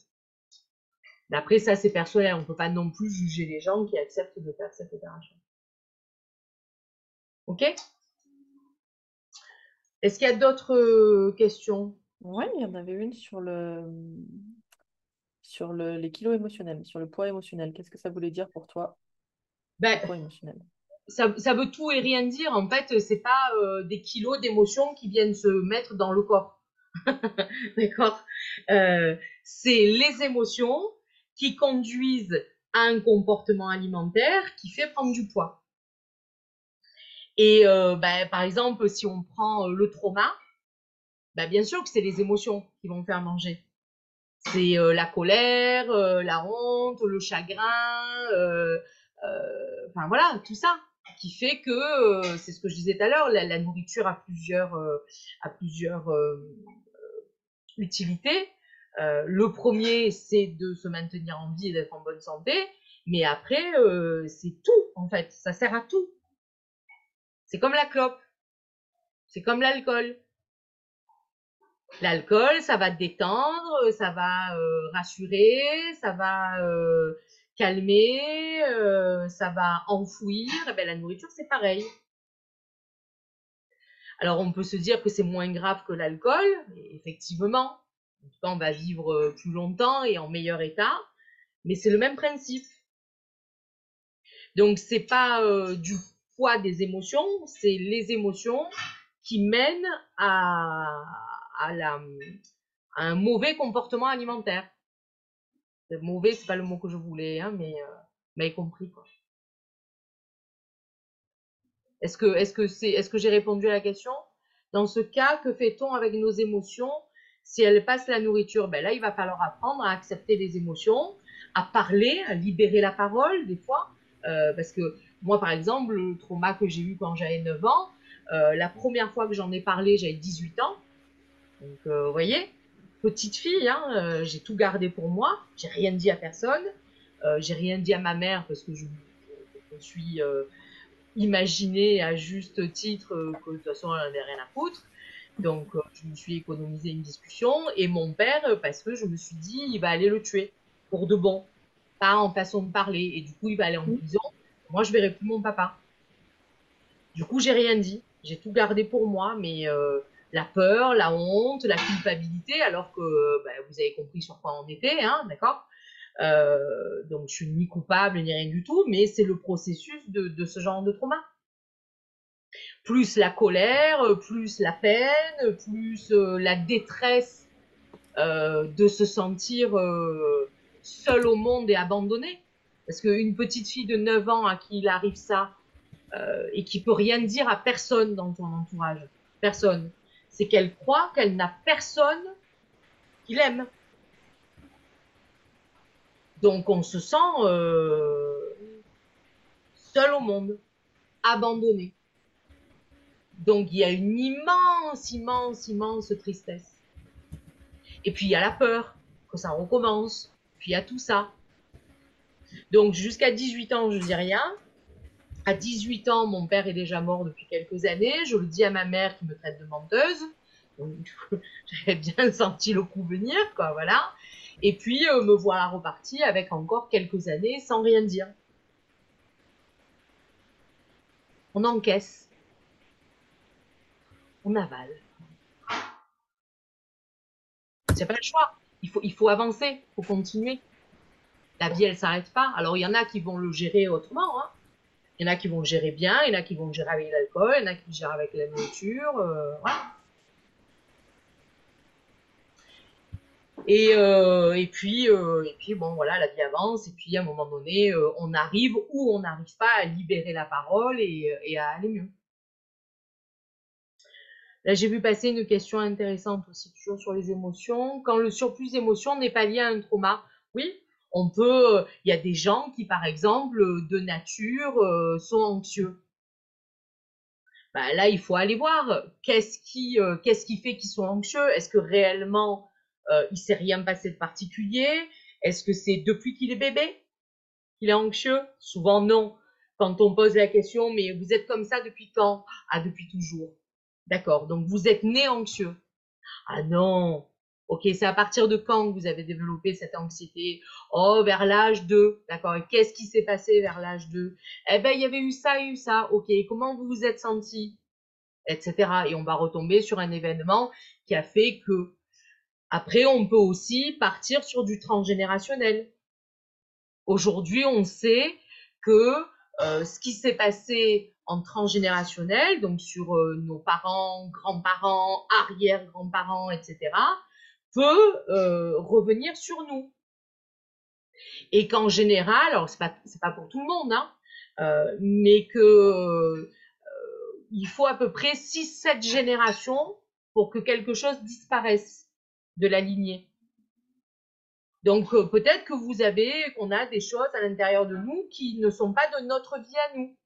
Mais après, ça, c'est personnel. On ne peut pas non plus juger les gens qui acceptent de faire cette opération. Ok? Est-ce qu'il y a d'autres euh, questions? Oui, il y en avait une sur le sur le, les kilos émotionnels, sur le poids émotionnel. Qu'est-ce que ça voulait dire pour toi? Ben, ça, ça, veut tout et rien dire. En fait, c'est pas euh, des kilos d'émotions qui viennent se mettre dans le corps. D'accord? Euh, C'est les émotions qui conduisent à un comportement alimentaire qui fait prendre du poids. Et euh, ben, par exemple, si on prend le trauma, ben, bien sûr que c'est les émotions qui vont faire manger. C'est la colère, la honte, le chagrin, enfin voilà, tout ça qui fait que c'est ce que je disais tout à l'heure, la, nourriture a plusieurs, a plusieurs utilité. Euh, le premier, c'est de se maintenir en vie et d'être en bonne santé. Mais après, euh, c'est tout, en fait. Ça sert à tout. C'est comme la clope. C'est comme l'alcool. L'alcool, ça va détendre, ça va euh, rassurer, ça va euh, calmer, euh, ça va enfouir. Eh ben, la nourriture, c'est pareil. Alors on peut se dire que c'est moins grave que l'alcool, effectivement. En tout cas, on va vivre euh, plus longtemps et en meilleur état, mais c'est le même principe. Donc c'est pas euh, du poids des émotions, c'est les émotions qui mènent à un mauvais comportement alimentaire. Mauvais, c'est pas le mot que je voulais, hein, mais euh, vous m'avez compris quoi. Est-ce que, est-ce que c'est, est-ce que j'ai répondu à la question? Dans ce cas, que fait-on avec nos émotions? Si elles passent la nourriture Ben là, il va falloir apprendre à accepter les émotions, à parler, à libérer la parole des fois, euh, parce que moi, par exemple, le trauma que j'ai eu quand j'avais 9 ans, euh, la première fois que j'en ai parlé, j'avais 18 ans. Donc, vous voyez, petite fille, hein, j'ai tout gardé pour moi, j'ai rien dit à personne, j'ai rien dit à ma mère parce que je, je suis imaginé à juste titre que de toute façon elle n'avait rien à foutre. Donc je me suis économisé une discussion et mon père parce que je me suis dit il va aller le tuer pour de bon, pas en façon de parler et du coup il va aller en prison. Moi je verrai plus mon papa. Du coup j'ai rien dit, j'ai tout gardé pour moi, mais la peur, la honte, la culpabilité, alors que bah, vous avez compris sur quoi on était, hein, d'accord? Euh, donc je suis ni coupable ni rien du tout, mais c'est le processus de, ce genre de trauma. Plus la colère, plus la peine, plus euh, la détresse euh, de se sentir seule au monde et abandonnée. Parce qu'une petite fille de 9 ans à qui il arrive ça, et qui peut rien dire à personne dans ton entourage, personne, c'est qu'elle croit qu'elle n'a personne qui l'aime. Donc on se sent euh, seul au monde, abandonné. Donc il y a une immense, immense, immense tristesse. Et puis il y a la peur que ça recommence. Puis il y a tout ça. Donc jusqu'à 18 ans, je dis rien. À 18 ans, mon père est déjà mort depuis quelques années. Je le dis à ma mère qui me traite de menteuse. J'avais bien senti le coup venir, quoi, voilà. Et puis euh, me voilà reparti avec encore quelques années sans rien dire. On encaisse. On avale. C'est pas le choix. Il faut, il faut avancer, il faut continuer. La vie, elle s'arrête pas. Alors, il y en a qui vont le gérer autrement. Hein. Il y en a qui vont gérer bien, il y en a qui vont gérer avec l'alcool, il y en a qui le gèrent avec la nourriture. Euh, euh, euh, et puis bon, voilà, la vie avance. Et puis, à un moment donné, on arrive ou on n'arrive pas à libérer la parole et, et à aller mieux. Là, j'ai vu passer une question intéressante aussi, toujours sur les émotions. Quand le surplus d'émotions n'est pas lié à un trauma, oui, on peut. Il y a des gens qui, par exemple, de nature, sont anxieux. Ben là, il faut aller voir qu'est-ce qui, qu'est-ce qui fait qu'ils sont anxieux? Est-ce que réellement euh, il s'est rien passé de particulier? Est-ce que c'est depuis qu'il est bébé qu'il est anxieux? Souvent non. Quand on pose la question, mais vous êtes comme ça depuis quand? Ah, depuis toujours. D'accord, donc vous êtes né anxieux. Ah non. Ok, c'est à partir de quand vous avez développé cette anxiété? Oh, vers l'âge 2. D'accord, et qu'est-ce qui s'est passé vers l'âge 2 Eh ben, il y avait eu ça eu ça. Ok, comment vous vous êtes senti Etc. Et on va retomber sur un événement qui a fait que après, on peut aussi partir sur du transgénérationnel. Aujourd'hui, on sait que euh, ce qui s'est passé en transgénérationnel, donc sur euh, nos parents, grands-parents, arrière-grands-parents, etc., peut euh, revenir sur nous. Et qu'en général, alors c'est pas pas pour tout le monde, hein, mais que il faut à peu près 6-7 générations pour que quelque chose disparaisse de la lignée. Donc euh, peut-être que vous avez, qu'on a des choses à l'intérieur de nous qui ne sont pas de notre vie à nous.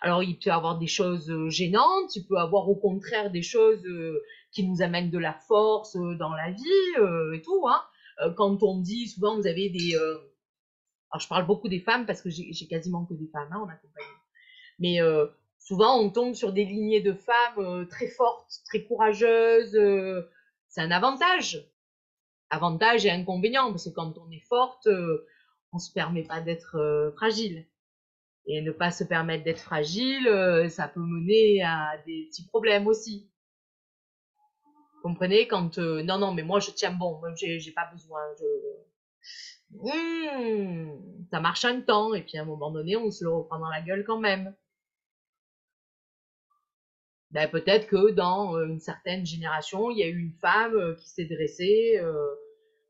Alors il peut y avoir des choses euh, gênantes, il peut y avoir au contraire des choses euh, qui nous amènent de la force dans la vie et tout. Hein. Quand on dit souvent vous avez des... alors je parle beaucoup des femmes parce que j'ai quasiment que des femmes hein, en accompagnement. Mais souvent on tombe sur des lignées de femmes très fortes, très courageuses c'est un avantage. Avantage et inconvénient, parce que quand on est forte, euh, on se permet pas d'être euh, fragile. Et ne pas se permettre d'être fragile, euh, ça peut mener à des petits problèmes aussi. Comprenez quand non non mais moi je tiens bon, j'ai pas besoin. Mmh, ça marche un temps et puis à un moment donné on se le reprend dans la gueule quand même ben, peut-être que dans euh, une certaine génération, il y a eu une femme euh, qui s'est dressée euh,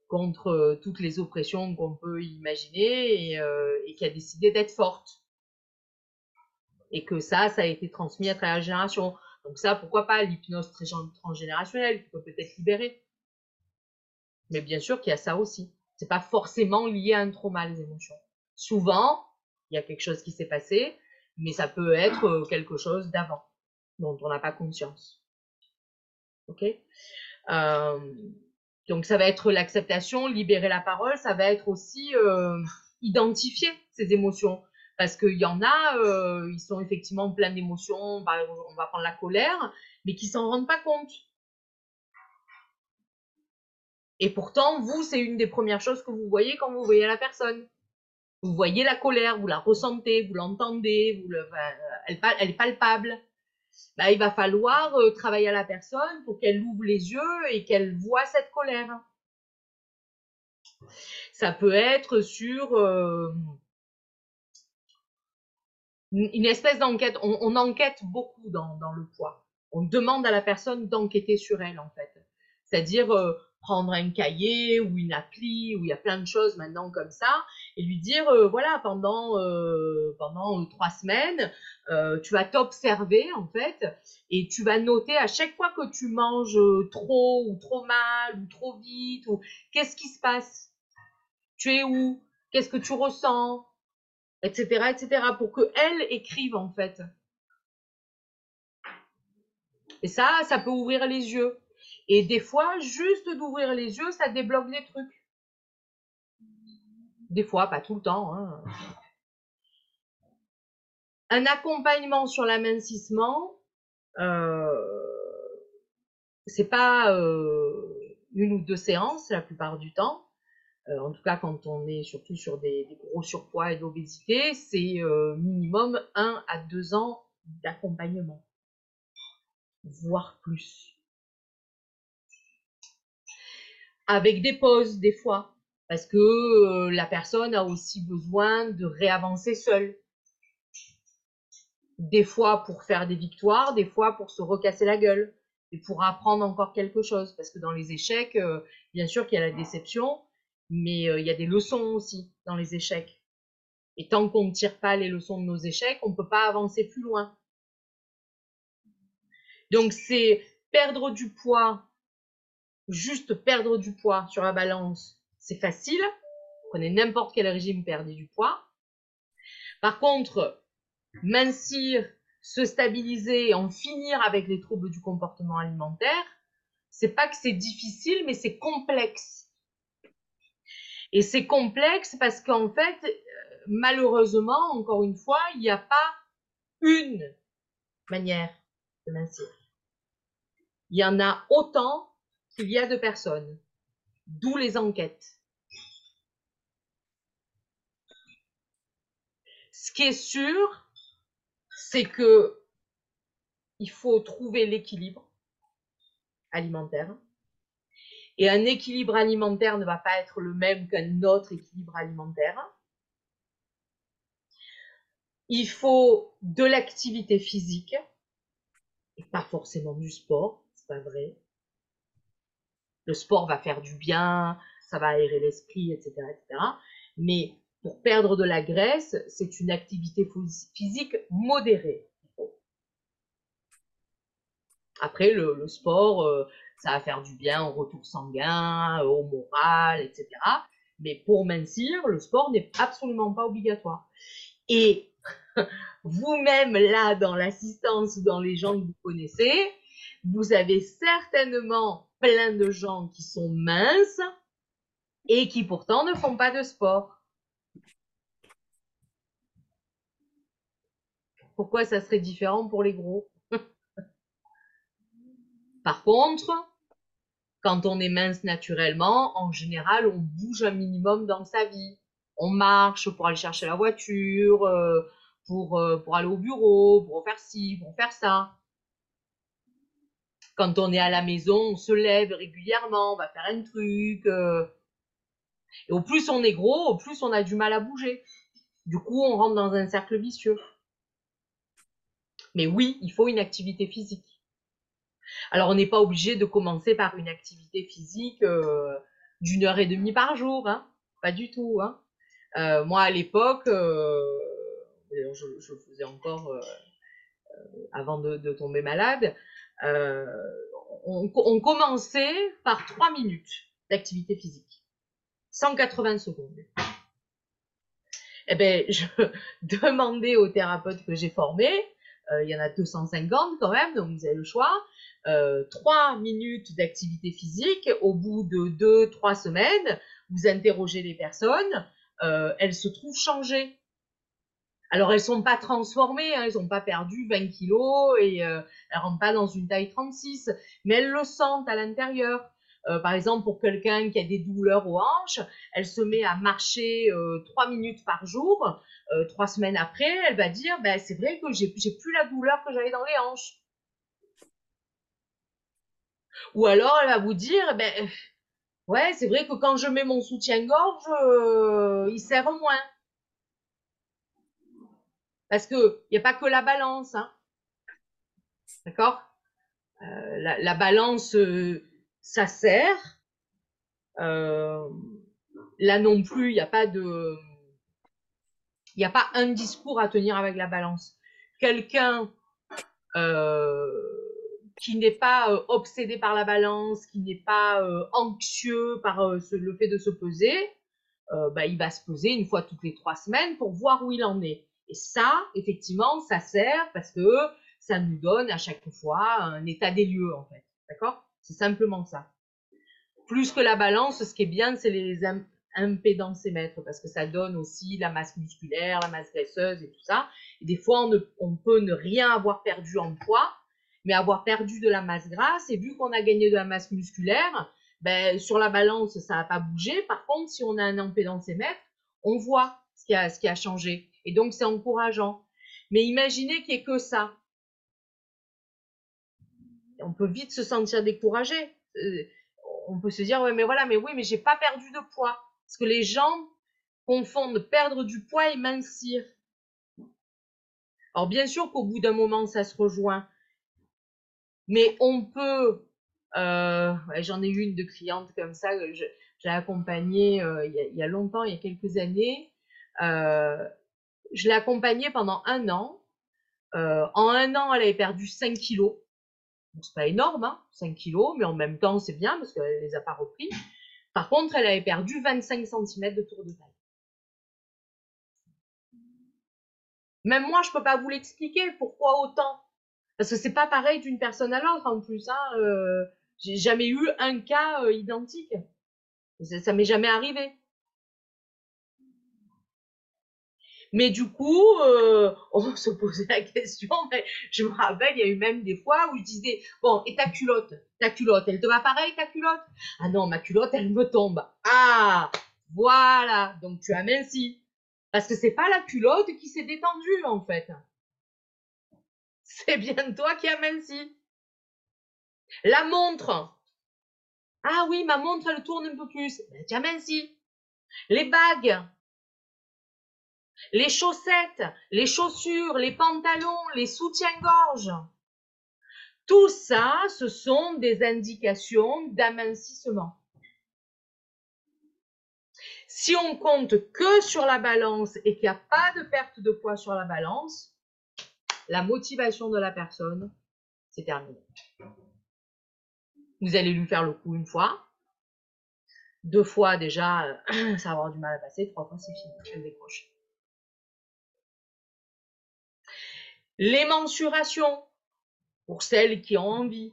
contre toutes les oppressions qu'on peut imaginer et, qui a décidé d'être forte. Et que ça, ça a été transmis à travers la génération. Donc ça, pourquoi pas l'hypnose transgénérationnelle qui peut peut-être libérer. Mais bien sûr qu'il y a ça aussi. C'est pas forcément lié à un trauma, les émotions. Souvent, il y a quelque chose qui s'est passé, mais ça peut être euh, quelque chose d'avant, dont on n'a pas conscience. Ok? Euh, Donc ça va être l'acceptation, libérer la parole, ça va être aussi euh, identifier ces émotions. Parce qu'il y en a, euh, ils sont effectivement plein d'émotions, on va prendre la colère, mais qui s'en rendent pas compte. Et pourtant, vous, c'est une des premières choses que vous voyez quand vous voyez la personne. Vous voyez la colère, vous la ressentez, vous l'entendez, vous elle, est palpable. Bah, il va falloir euh, travailler à la personne pour qu'elle ouvre les yeux et qu'elle voit cette colère. Ça peut être sur euh, une espèce d'enquête. On, enquête beaucoup dans, le poids. On demande à la personne d'enquêter sur elle, en fait. C'est-à-dire euh, prendre un cahier ou une appli, où il y a plein de choses maintenant comme ça, et lui dire, euh, voilà, pendant, euh, pendant trois semaines, tu vas t'observer, en fait, et tu vas noter à chaque fois que tu manges trop, ou trop mal, ou trop vite, ou qu'est-ce qui se passe? Tu es où? Qu'est-ce que tu ressens? Etc., etc., pour qu'elle écrive en fait. Et ça, ça peut ouvrir les yeux. Et des fois, juste d'ouvrir les yeux, ça débloque des trucs. Des fois, pas tout le temps. Hein. Un accompagnement sur l'amincissement, euh, c'est pas euh, une ou deux séances la plupart du temps. Euh, en tout cas quand on est surtout sur des, gros surpoids et d'obésité, c'est euh, minimum 1 à 2 ans d'accompagnement, voire plus. Avec des pauses des fois, parce que euh, la personne a aussi besoin de réavancer seule. Des fois pour faire des victoires, des fois pour se recasser la gueule et pour apprendre encore quelque chose. Parce que dans les échecs, bien sûr qu'il y a la déception, mais euh, il y a des leçons aussi dans les échecs. Et tant qu'on ne tire pas les leçons de nos échecs, on ne peut pas avancer plus loin. Donc c'est perdre du poids, juste perdre du poids sur la balance, c'est facile. Prenez n'importe quel régime, perdez du poids. Par contre, mincir, se stabiliser, en finir avec les troubles du comportement alimentaire, c'est pas que c'est difficile, mais c'est complexe. Et c'est complexe parce qu'en fait, euh, malheureusement, encore une fois, il n'y a pas une manière de mincir. Il y en a autant qu'il y a de personnes. D'où les enquêtes. Ce qui est sûr, c'est que il faut trouver l'équilibre alimentaire et un équilibre alimentaire ne va pas être le même qu'un autre équilibre alimentaire. Il faut de l'activité physique et pas forcément du sport, c'est pas vrai. Le sport va faire du bien, ça va aérer l'esprit, etc., etc. Mais pour perdre de la graisse, c'est une activité physique modérée. Après, le, sport, euh, ça va faire du bien au retour sanguin, au moral, etc. Mais pour mincir, le sport n'est absolument pas obligatoire. Et vous-même, là, dans l'assistance ou dans les gens que vous connaissez, vous avez certainement plein de gens qui sont minces et qui pourtant ne font pas de sport. Pourquoi ça serait différent pour les gros? Par contre, quand on est mince naturellement, en général, on bouge un minimum dans sa vie. On marche pour aller chercher la voiture, euh, pour, euh, pour aller au bureau, pour faire ci, pour faire ça. Quand on est à la maison, on se lève régulièrement, on va faire un truc. Euh. Et au plus on est gros, au plus on a du mal à bouger. Du coup, on rentre dans un cercle vicieux. Mais oui, il faut une activité physique. Alors, on n'est pas obligé de commencer par une activité physique euh, d'une heure et demie par jour, hein. pas du tout. Hein. Euh, moi, à l'époque, euh, je, je faisais encore avant de, tomber malade, on, commençait par 3 minutes d'activité physique. 180 secondes. Eh ben, je demandais aux thérapeutes que j'ai formés, euh, il y en a 250 quand même, donc vous avez le choix, euh, 3 minutes d'activité physique, au bout de 2-3 semaines, vous interrogez les personnes, euh, elles se trouvent changées. Alors elles sont pas transformées, hein, elles n'ont pas perdu 20 kilos et euh, elles rentrent pas dans une taille 36, mais elles le sentent à l'intérieur. Euh, par exemple, pour quelqu'un qui a des douleurs aux hanches, elle se met à marcher euh, trois minutes par jour. Euh, trois semaines après, elle va dire, ben, c'est vrai que j'ai, plus la douleur que j'avais dans les hanches. Ou alors, elle va vous dire, ben, ouais, c'est vrai que quand je mets mon soutien-gorge, il sert moins. Parce que il n'y a pas que la balance, hein. D'accord? La, balance, ça sert. Euh, là non plus, il n'y a pas de, il n'y a pas un discours à tenir avec la balance. Quelqu'un euh, qui n'est pas euh, obsédé par la balance, qui n'est pas anxieux par le fait de se peser, bah, il va se peser une fois toutes les trois semaines pour voir où il en est. Et ça, effectivement, ça sert parce que ça nous donne à chaque fois un état des lieux, en fait. D'accord? C'est simplement ça. Plus que la balance, ce qui est bien, c'est les impédancémètres, parce que ça donne aussi la masse musculaire, la masse graisseuse et tout ça. Et des fois, on, peut ne rien avoir perdu en poids, mais avoir perdu de la masse grasse. Et vu qu'on a gagné de la masse musculaire, ben, sur la balance, ça n'a pas bougé. Par contre, si on a un impédancémètre, on voit ce qui a, ce qui a changé. Et donc, c'est encourageant. Mais imaginez qu'il n'y ait que ça on peut vite se sentir découragé. Euh, on peut se dire, ouais, mais voilà, mais oui, mais j'ai pas perdu de poids. Parce que les gens confondent perdre du poids et mincir. Alors, bien sûr qu'au bout d'un moment, ça se rejoint. Mais on peut, euh, j'en ai une de cliente comme ça, j'ai accompagnée euh, il, y a, longtemps, il y a quelques années. Je l'ai accompagnée pendant un an. En un an, elle avait perdu 5 kilos c'est pas énorme, hein, 5 kilos, mais en même temps, c'est bien parce qu'elle les a pas repris. Par contre, elle avait perdu 25 cm de tour de taille. Même moi, je peux pas vous l'expliquer pourquoi autant. Parce que c'est pas pareil d'une personne à l'autre en plus. Hein, euh, j'ai jamais eu un cas euh, identique. Ça, ça m'est jamais arrivé. Mais du coup, euh, on se posait la question, mais je me rappelle, il y a eu même des fois où je disais, bon, et ta culotte? Ta culotte, elle te va pareil, ta culotte? Ah non, ma culotte, elle me tombe. Ah, voilà, donc tu as minci. Parce que c'est pas la culotte qui s'est détendue, en fait. C'est bien toi qui as minci. La montre. Ah oui, ma montre, elle tourne un peu plus. Ben, tu as minci. Les bagues les chaussettes, les chaussures, les pantalons, les soutiens-gorge. Tout ça, ce sont des indications d'amincissement. Si on compte que sur la balance et qu'il n'y a pas de perte de poids sur la balance, la motivation de la personne, c'est terminé. Vous allez lui faire le coup une fois. Deux fois déjà, ça va avoir du mal à passer. Trois fois, c'est fini. Elle décroche. Les mensurations, pour celles qui ont envie.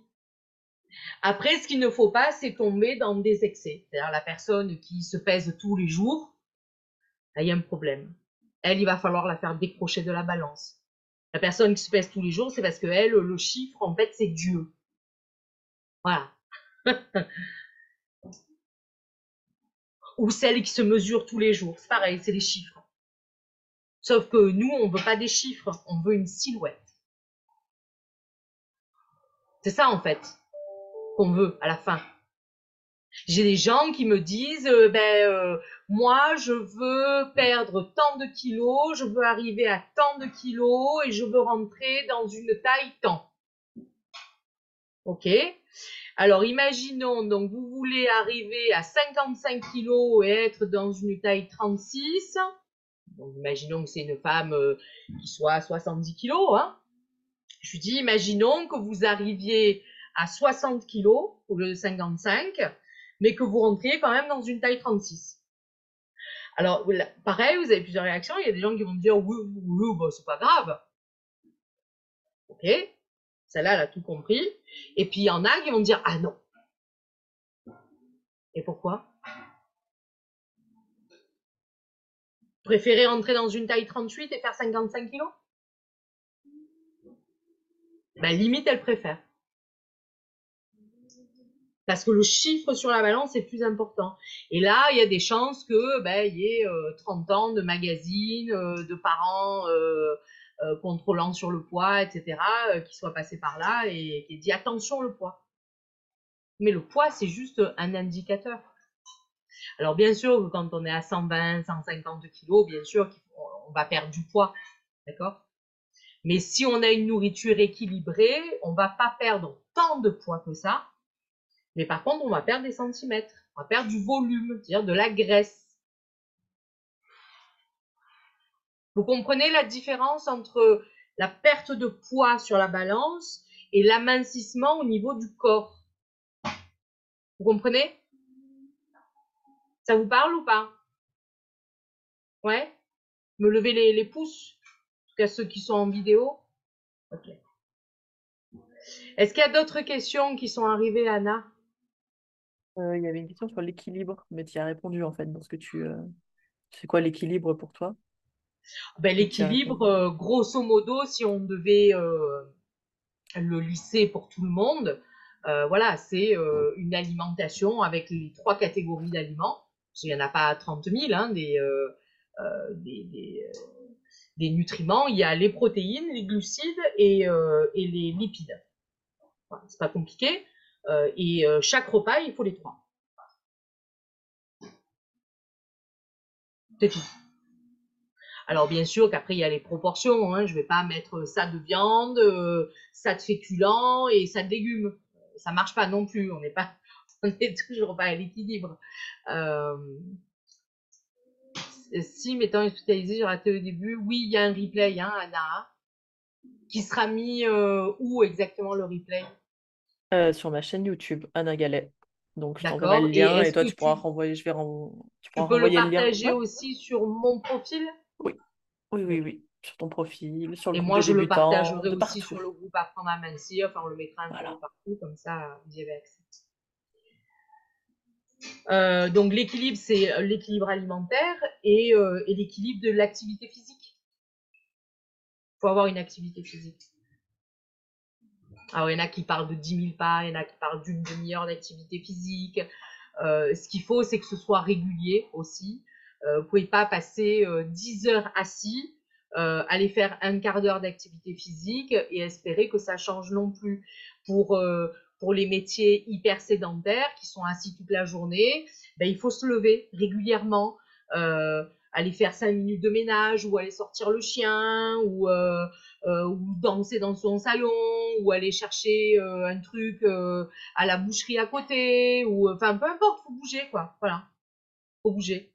Après, ce qu'il ne faut pas, c'est tomber dans des excès. C'est-à-dire la personne qui se pèse tous les jours, il y a un problème. Elle, il va falloir la faire décrocher de la balance. La personne qui se pèse tous les jours, c'est parce que elle, le chiffre, en fait, c'est Dieu. Voilà. Ou celle qui se mesure tous les jours. C'est pareil, c'est les chiffres. Sauf que nous, on veut pas des chiffres, on veut une silhouette. C'est ça en fait qu'on veut à la fin. J'ai des gens qui me disent, euh, ben euh, moi je veux perdre tant de kilos, je veux arriver à tant de kilos et je veux rentrer dans une taille tant. Ok. Alors imaginons donc vous voulez arriver à 55 kilos et être dans une taille 36 Donc, imaginons que c'est une femme euh, qui soit à 70 kilos. Hein. Je lui dis, imaginons que vous arriviez à 60 kilos au lieu de 55, mais que vous rentriez quand même dans une taille 36. Alors, pareil, vous avez plusieurs réactions. Il y a des gens qui vont me dire, oui, oui, bah, c'est pas grave. Ok, celle-là, elle a tout compris. Et puis, il y en a qui vont me dire, ah non. Et pourquoi? Préférez rentrer dans une taille 38 et faire 55 kilos? Ben, limite, elle préfère. Parce que le chiffre sur la balance est plus important. Et là, il y a des chances que ben, y ait 30 euh, ans de magazines, euh, de parents euh, contrôlant sur le poids, etc., qui soient passés par là et qui aient dit attention le poids. Mais le poids, c'est juste un indicateur. Alors bien sûr, quand on est à 120, 150 kilos, bien sûr qu'on va perdre du poids, d'accord? Mais si on a une nourriture équilibrée, on va pas perdre tant de poids que ça, mais par contre, on va perdre des centimètres, on va perdre du volume, c'est-à-dire de la graisse. Vous comprenez la différence entre la perte de poids sur la balance et l'amincissement au niveau du corps? Vous comprenez? Ça vous parle ou pas? Ouais? Me lever les, pouces? En tout cas, ceux qui sont en vidéo? Ok. Est-ce qu'il y a d'autres questions qui sont arrivées, Anna? Euh, Il y avait une question sur l'équilibre, mais tu y as répondu en fait dans ce que tu. Euh, c'est quoi l'équilibre pour toi? Ben, L'équilibre, euh, grosso modo, si on devait le lisser pour tout le monde, voilà, c'est une alimentation avec les trois catégories d'aliments il n'y en a pas 30 000, hein, euh, euh, des, des, nutriments. Il y a les protéines, les glucides et, euh, les lipides. c'est pas compliqué. et chaque repas, il faut les trois. C'est tout. Alors bien sûr qu'après il y a les proportions, hein. je ne vais pas mettre ça de viande, ça de féculents et ça de légumes. Ça marche pas non plus, on n'est pas on n'est toujours pas à l'équilibre. Euh, si, m'étant hospitalisé, j'ai raté au début, oui, il y a un replay, hein, Anna, qui sera mis euh, où exactement le replay? Euh, Sur ma chaîne YouTube, Anna Gallet. Donc, je t'enverrai le lien et, toi, tu pourras renvoyer, je vais tu, tu peux le partager aussi sur mon profil? Oui, oui, oui, oui. Sur ton profil, sur le Et moi, je le partagerai aussi sur le groupe Apprendre à mincir. Enfin, on le mettra un peu partout, comme ça, vous y avez accès. Euh, donc l'équilibre, c'est euh, l'équilibre alimentaire et, euh, et l'équilibre de l'activité physique. Il faut avoir une activité physique. Alors il y en a qui parlent de 10 000 pas, il y en a qui parlent d'une demi-heure d'activité physique. Ce qu'il faut, c'est que ce soit régulier aussi. Vous ne pouvez pas passer 10 heures assis, aller faire un quart d'heure d'activité physique et espérer que ça change non plus. Pour pour les métiers hyper sédentaires qui sont assis toute la journée, ben, il faut se lever régulièrement, euh, aller faire cinq minutes de ménage ou aller sortir le chien ou, euh, euh, ou danser dans son salon ou aller chercher un truc à la boucherie à côté ou enfin peu importe, faut bouger quoi, voilà, faut bouger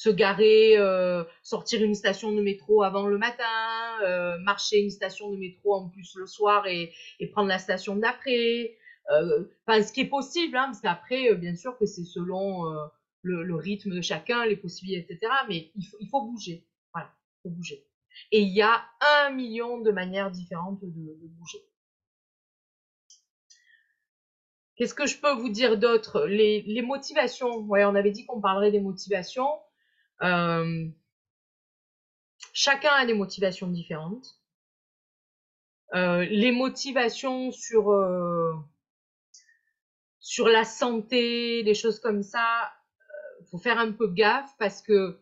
se garer, euh, sortir une station de métro avant le matin, euh, marcher une station de métro en plus le soir et, prendre la station d'après. Euh, enfin, ce qui est possible, hein, parce qu'après, bien sûr que c'est selon le, rythme de chacun, les possibilités, etc. Mais il faut, bouger. Voilà, il faut bouger. Et il y a un million de manières différentes de, de bouger. Qu'est-ce que je peux vous dire d'autre? Les, les, motivations. Ouais, on avait dit qu'on parlerait des motivations. Chacun a des motivations différentes. Les motivations sur sur la santé, des choses comme ça, faut faire un peu gaffe parce que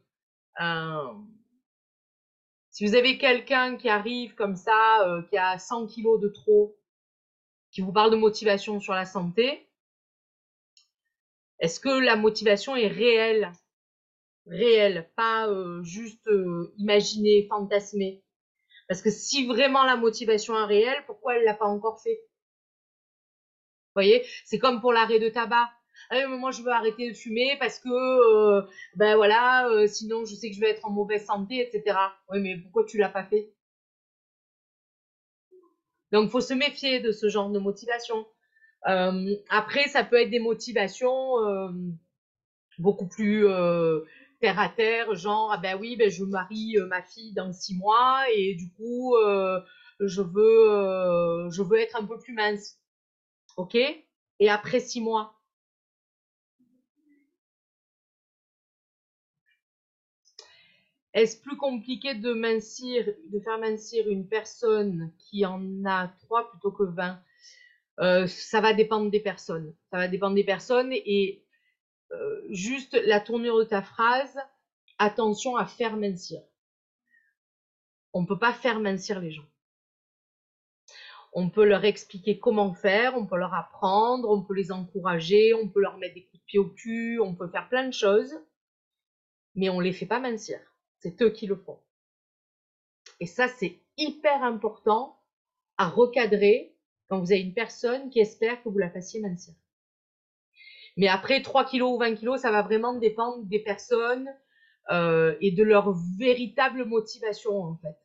si vous avez quelqu'un qui arrive comme ça, qui a 100 kilos de trop, qui vous parle de motivation sur la santé, est-ce que la motivation est réelle? Réel, pas euh, juste euh, imaginer, fantasmer. Parce que si vraiment la motivation est réelle, pourquoi elle l'a pas encore fait? Vous voyez, c'est comme pour l'arrêt de tabac. ah, moi je veux arrêter de fumer parce que euh, ben voilà, sinon je sais que je vais être en mauvaise santé, etc. Oui, mais pourquoi tu l'as pas fait? Donc faut se méfier de ce genre de motivation. Après, ça peut être des motivations beaucoup plus terre à terre, genre ah ben oui, ben je marie ma fille dans six mois et du coup je veux je veux être un peu plus mince, ok? Et après six mois, Est-ce plus compliqué de mincir, de faire mincir une personne qui en a 3 plutôt que 20 euh, Ça va dépendre des personnes. Ça va dépendre des personnes et euh, juste la tournure de ta phrase, attention à faire mincir. On ne peut pas faire mincir les gens. On peut leur expliquer comment faire, on peut leur apprendre, on peut les encourager, on peut leur mettre des coups de pied au cul, on peut faire plein de choses, mais on ne les fait pas mincir. C'est eux qui le font. Et ça, c'est hyper important à recadrer quand vous avez une personne qui espère que vous la fassiez mincir. Mais après, 3 kilos ou 20 kilos, ça va vraiment dépendre des personnes euh, et de leur véritable motivation, en fait.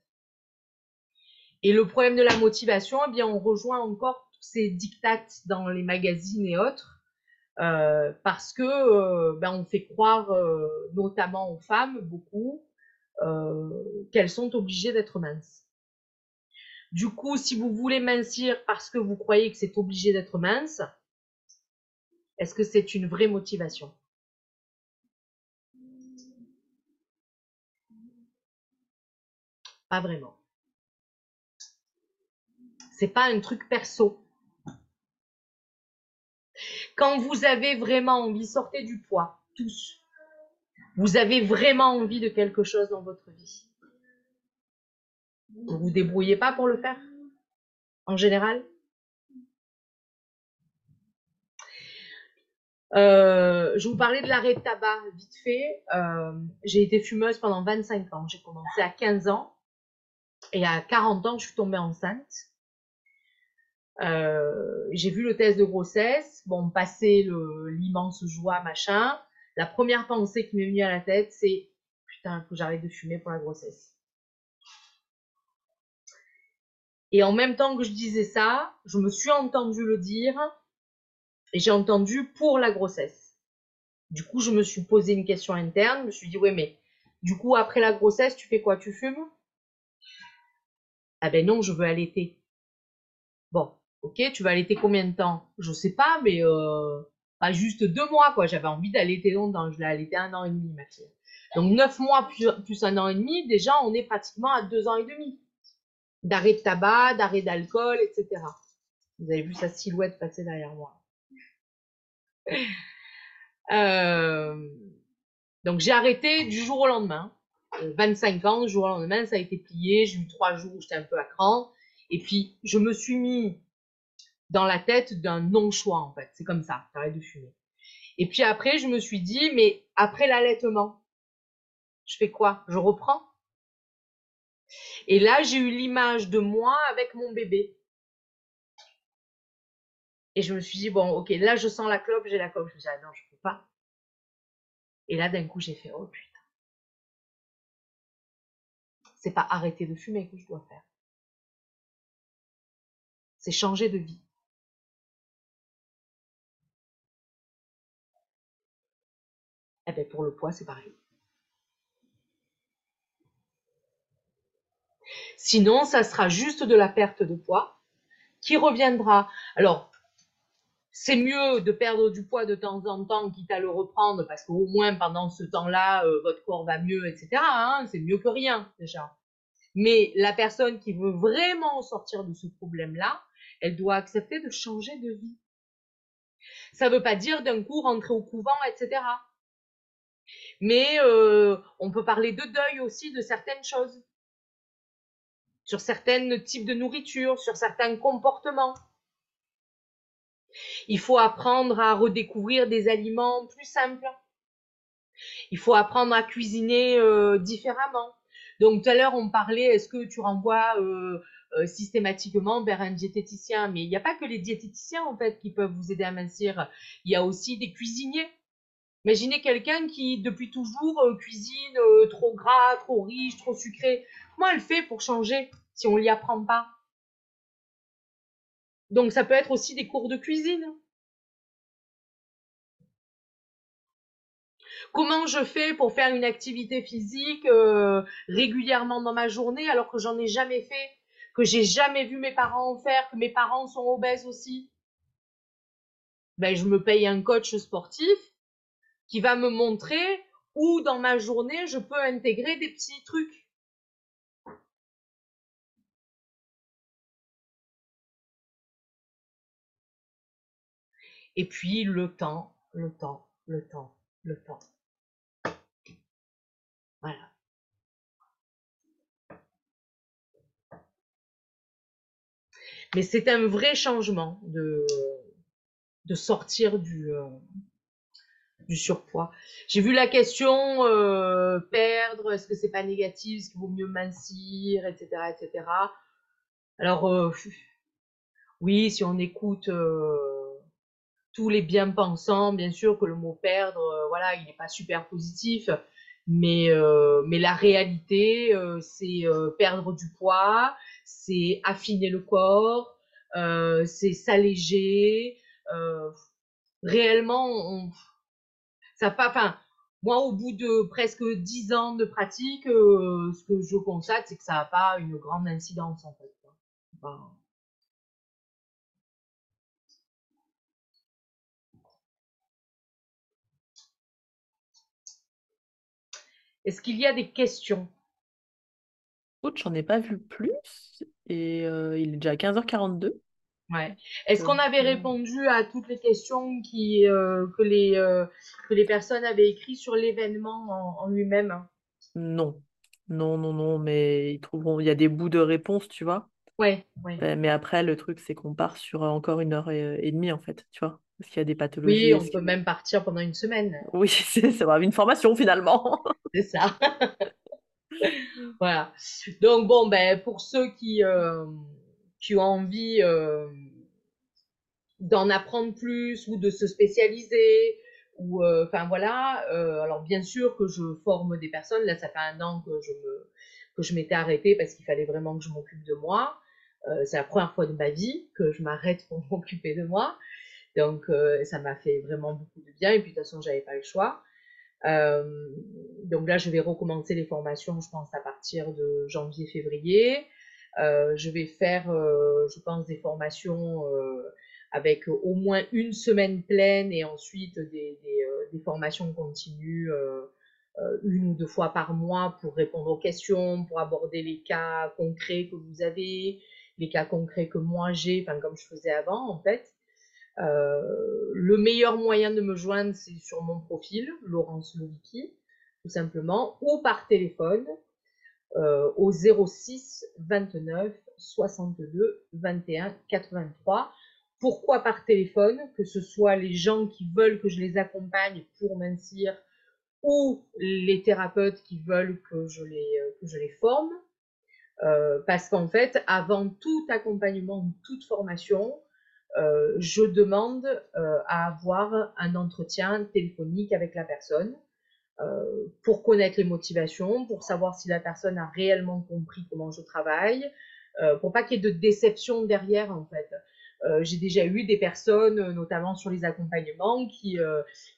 Et le problème de la motivation, eh bien, on rejoint encore tous ces dictates dans les magazines et autres, euh, parce que euh, ben, on fait croire, notamment aux femmes, beaucoup, qu'elles sont obligées d'être minces. Du coup, si vous voulez mincir parce que vous croyez que c'est obligé d'être mince, est-ce que c'est une vraie motivation? Pas vraiment. C'est pas un truc perso. Quand vous avez vraiment envie, sortez du poids, tous. Vous avez vraiment envie de quelque chose dans votre vie. Vous vous débrouillez pas pour le faire En général? Euh, je vous parlais de l'arrêt de tabac vite fait. Euh, j'ai été fumeuse pendant 25 ans. J'ai commencé à 15 ans et à 40 ans, je suis tombée enceinte. Euh, j'ai vu le test de grossesse. Bon, passer l'immense joie, machin la première pensée qui m'est venue à la tête, c'est putain, faut que j'arrête de fumer pour la grossesse. Et en même temps que je disais ça, je me suis entendu le dire et j'ai entendu pour la grossesse. Du coup, je me suis posé une question interne, je me suis dit, ouais, mais du coup, après la grossesse, tu fais quoi? Tu fumes? Ah ben non, je veux allaiter. Bon, ok, tu vas allaiter combien de temps? Je sais pas, mais euh, juste deux mois, quoi. J'avais envie d'allaiter longtemps. Je l'ai allaité un an et demi, ma fille. Donc neuf mois plus, un an et demi, déjà, on est pratiquement à deux ans et demi. D'arrêt de tabac, d'arrêt d'alcool, etc. Vous avez vu sa silhouette passer derrière moi. Euh, donc j'ai arrêté du jour au lendemain. 25 euh, ans, du jour au lendemain, ça a été plié. J'ai eu trois jours où j'étais un peu à cran. Et puis, je me suis mis dans la tête d'un non-choix, en fait. C'est comme ça, t'arrêtes de fumer. Et puis après, je me suis dit, mais après l'allaitement, je fais quoi? Je reprends? Et là, j'ai eu l'image de moi avec mon bébé. Et je me suis dit, bon, ok, là, je sens la clope, j'ai la clope. Je me suis ah non, je peux pas. Et là, d'un coup, j'ai fait, oh putain. C'est pas arrêter de fumer que je dois faire. C'est changer de vie. Eh bien, pour le poids, c'est pareil. Sinon, ça sera juste de la perte de poids qui reviendra. Alors, c'est mieux de perdre du poids de temps en temps, quitte à le reprendre, parce qu'au moins pendant ce temps-là, euh, votre corps va mieux, etc. Hein, c'est mieux que rien déjà. Mais la personne qui veut vraiment sortir de ce problème-là, elle doit accepter de changer de vie. Ça ne veut pas dire d'un coup rentrer au couvent, etc. Mais euh, on peut parler de deuil aussi de certaines choses, sur certains types de nourriture, sur certains comportements. Il faut apprendre à redécouvrir des aliments plus simples. Il faut apprendre à cuisiner euh, différemment. Donc tout à l'heure, on parlait, est-ce que tu renvoies systématiquement vers un diététicien? Mais il n'y a pas que les diététiciens, en fait, qui peuvent vous aider à mincir. Il y a aussi des cuisiniers. Imaginez quelqu'un qui, depuis toujours, cuisine trop gras, trop riche, trop sucré. Comment elle fait pour changer si on ne l'y apprend pas? Donc ça peut être aussi des cours de cuisine. Comment je fais pour faire une activité physique euh, régulièrement dans ma journée alors que j'en ai jamais fait, que j'ai jamais vu mes parents en faire, que mes parents sont obèses aussi? Ben je me paye un coach sportif qui va me montrer où dans ma journée je peux intégrer des petits trucs. Et puis le temps, le temps, le temps, le temps. Voilà. Mais c'est un vrai changement de, de sortir du, euh, du surpoids. J'ai vu la question euh, perdre, est-ce que c'est pas négatif, est-ce qu'il vaut mieux mincir, etc., etc. Alors euh, oui, si on écoute tous les bien-pensants, bien sûr que le mot perdre, voilà, il n'est pas super positif. Mais, euh, mais la réalité, euh, c'est euh, perdre du poids, c'est affiner le corps, c'est s'alléger. réellement, on, ça pas. Enfin, moi, au bout de presque dix ans de pratique, ce que je constate, c'est que ça n'a pas une grande incidence en fait. Est-ce qu'il y a des questions? J'en ai pas vu plus et euh, il est déjà 15h42. Ouais. Est-ce qu'on avait euh, répondu à toutes les questions qui, euh, que, les, que les personnes avaient écrites sur l'événement en, lui-même? Non. Non, non, non, mais ils trouveront, il y a des bouts de réponse, tu vois. Ouais, ouais. Mais après, le truc, c'est qu'on part sur encore une heure et, demie, en fait, tu vois. Parce qu'il y a des pathologies. Oui, on peut même partir pendant une semaine. Oui, c'est une formation finalement. c'est ça. voilà. Donc bon, ben pour ceux qui, euh, qui ont envie euh, d'en apprendre plus ou de se spécialiser, ou euh, enfin voilà. alors bien sûr que je forme des personnes. Là, ça fait un an que je me que je m'étais arrêtée parce qu'il fallait vraiment que je m'occupe de moi. c'est la première fois de ma vie que je m'arrête pour m'occuper de moi. Donc ça m'a fait vraiment beaucoup de bien. Et puis de toute façon, j'avais pas le choix. Euh, donc là, je vais recommencer les formations, je pense, à partir de janvier-février. Euh, je vais faire, euh, je pense, des formations avec au moins une semaine pleine et ensuite des, des, formations continues une ou deux fois par mois pour répondre aux questions, pour aborder les cas concrets que vous avez, les cas concrets que moi j'ai, enfin comme je faisais avant en fait. Euh, le meilleur moyen de me joindre, c'est sur mon profil, Laurence Lovicki, tout simplement, ou par téléphone euh, au 06 29 62 21 83. Pourquoi par téléphone Que ce soit les gens qui veulent que je les accompagne pour mincir ou les thérapeutes qui veulent que je les, euh, que je les forme. parce qu'en fait, avant tout accompagnement, toute formation, euh, je demande euh, à avoir un entretien téléphonique avec la personne euh, pour connaître les motivations, pour savoir si la personne a réellement compris comment je travaille, pour pas qu'il y ait de déception derrière en fait. j'ai déjà eu des personnes, notamment sur les accompagnements, qui,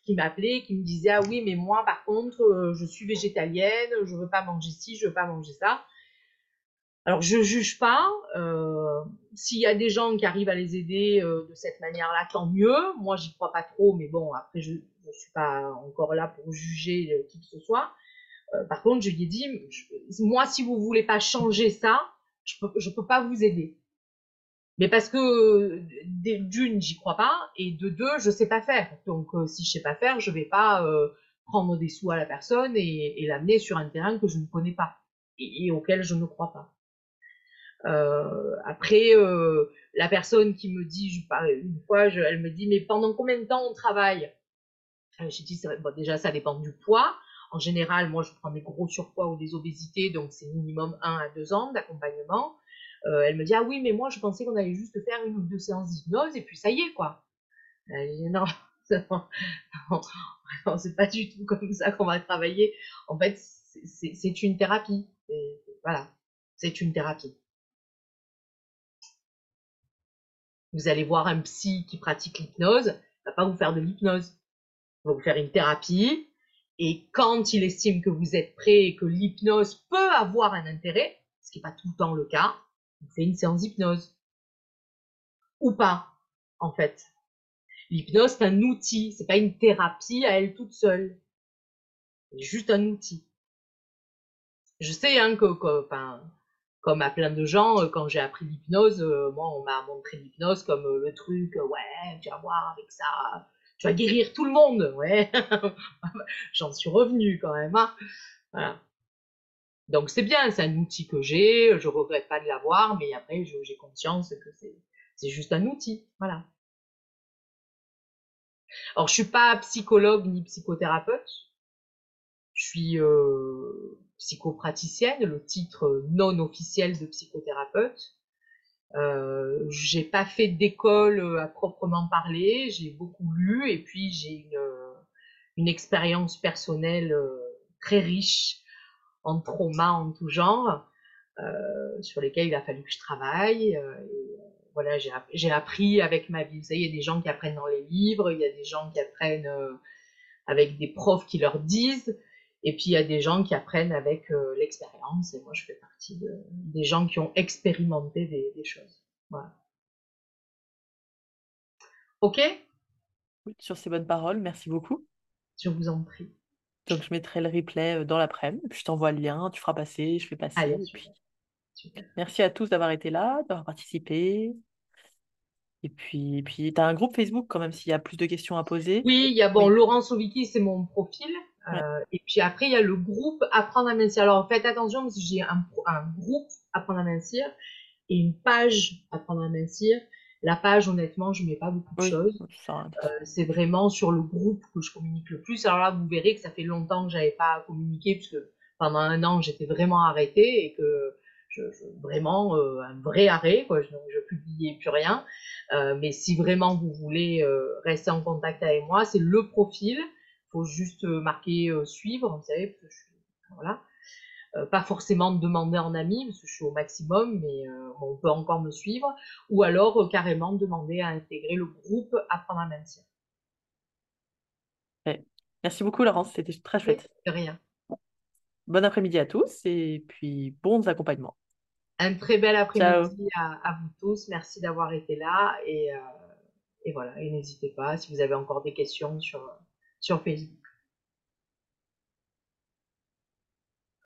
qui m'appelaient, qui me disaient ah oui mais moi par contre je suis végétalienne, je veux pas manger ci, je veux pas manger ça. Alors je juge pas. Euh, S'il y a des gens qui arrivent à les aider euh, de cette manière-là, tant mieux. Moi, j'y crois pas trop, mais bon, après, je ne suis pas encore là pour juger euh, qui que ce soit. Euh, par contre, je lui ai dit, moi, si vous voulez pas changer ça, je peux, je peux pas vous aider. Mais parce que d'une, j'y crois pas, et de deux, je sais pas faire. Donc, si je sais pas faire, je vais pas prendre des sous à la personne et, et l'amener sur un terrain que je ne connais pas et auquel je ne crois pas. Euh, après, euh, la personne qui me dit, une fois, elle me dit, mais pendant combien de temps on travaille? J'ai dit, déjà, ça dépend du poids. En général, moi, je prends des gros surpoids ou des obésités, donc c'est minimum 1 à 2 ans d'accompagnement. Euh, elle me dit, ah oui, mais moi, je pensais qu'on allait juste faire une ou deux séances d'hypnose et puis ça y est, quoi. Elle dit, non, non, c'est pas du tout comme ça qu'on va travailler. En fait, c'est une thérapie. Voilà, c'est une thérapie. Vous allez voir un psy qui pratique l'hypnose, il va pas vous faire de l'hypnose. Il va vous faire une thérapie. Et quand il estime que vous êtes prêt et que l'hypnose peut avoir un intérêt, ce qui n'est pas tout le temps le cas, il fait une séance d'hypnose. Ou pas, en fait. L'hypnose, c'est un outil, c'est pas une thérapie à elle toute seule. C'est juste un outil. Je sais hein, que, comme à plein de gens, euh, quand j'ai appris l'hypnose, euh, moi, on m'a montré l'hypnose comme euh, le truc, ouais, tu vas voir avec ça, tu vas guérir tout le monde, ouais. J'en suis revenu quand même, hein. Voilà. Donc c'est bien, c'est un outil que j'ai, je regrette pas de l'avoir, mais après j'ai conscience que c'est juste un outil, voilà. Alors je suis pas psychologue ni psychothérapeute, je suis psychopraticienne, le titre non officiel de psychothérapeute. Euh, j'ai pas fait d'école à proprement parler, j'ai beaucoup lu et puis j'ai une, expérience personnelle euh, très riche en trauma en tout genre, euh, sur lesquels il a fallu que je travaille. Euh, voilà, j'ai appris avec ma vie. Vous savez, il y a des gens qui apprennent dans les livres, il y a des gens qui apprennent avec des profs qui leur disent, et puis il y a des gens qui apprennent avec euh, l'expérience, et moi je fais partie de, des gens qui ont expérimenté des, des choses. Voilà. Ok? Sur ces bonnes paroles, merci beaucoup. Je vous en prie. Donc je mettrai le replay dans l'après-midi, puis je t'envoie le lien, tu feras passer, je fais passer. Allez, et puis... Merci à tous d'avoir été là, d'avoir participé. Et puis, puis tu as un groupe Facebook quand même s'il y a plus de questions à poser? Oui, il y a bon, oui. Laurence Oviki, c'est mon profil. Euh, et puis après, il y a le groupe Apprendre à mincir. Alors faites attention parce que j'ai un, un, groupe Apprendre à mincir et une page Apprendre à mincir. La page, honnêtement, je mets pas beaucoup de Oui, choses. Euh, c'est vraiment sur le groupe que je communique le plus. Alors là, vous verrez que ça fait longtemps que j'avais pas communiqué puisque pendant un an, j'étais vraiment arrêtée et que je, je- vraiment euh, un vrai arrêt, quoi. Donc je publiais plus rien. Mais si vraiment vous voulez rester en contact avec moi, c'est le profil. Faut juste euh, marquer euh, suivre, vous savez, parce que je suis voilà. Euh, pas forcément me demander en ami parce que je suis au maximum, mais euh, on peut encore me suivre. Ou alors carrément demander à intégrer le groupe Apprendre à mincir. Merci beaucoup, Laurence, c'était très chouette. De rien. Bon après-midi à tous et puis bons accompagnements. Un très bel après-midi à, à vous tous. Merci d'avoir été là et, euh, et voilà. Et n'hésitez pas si vous avez encore des questions sur, sur Facebook.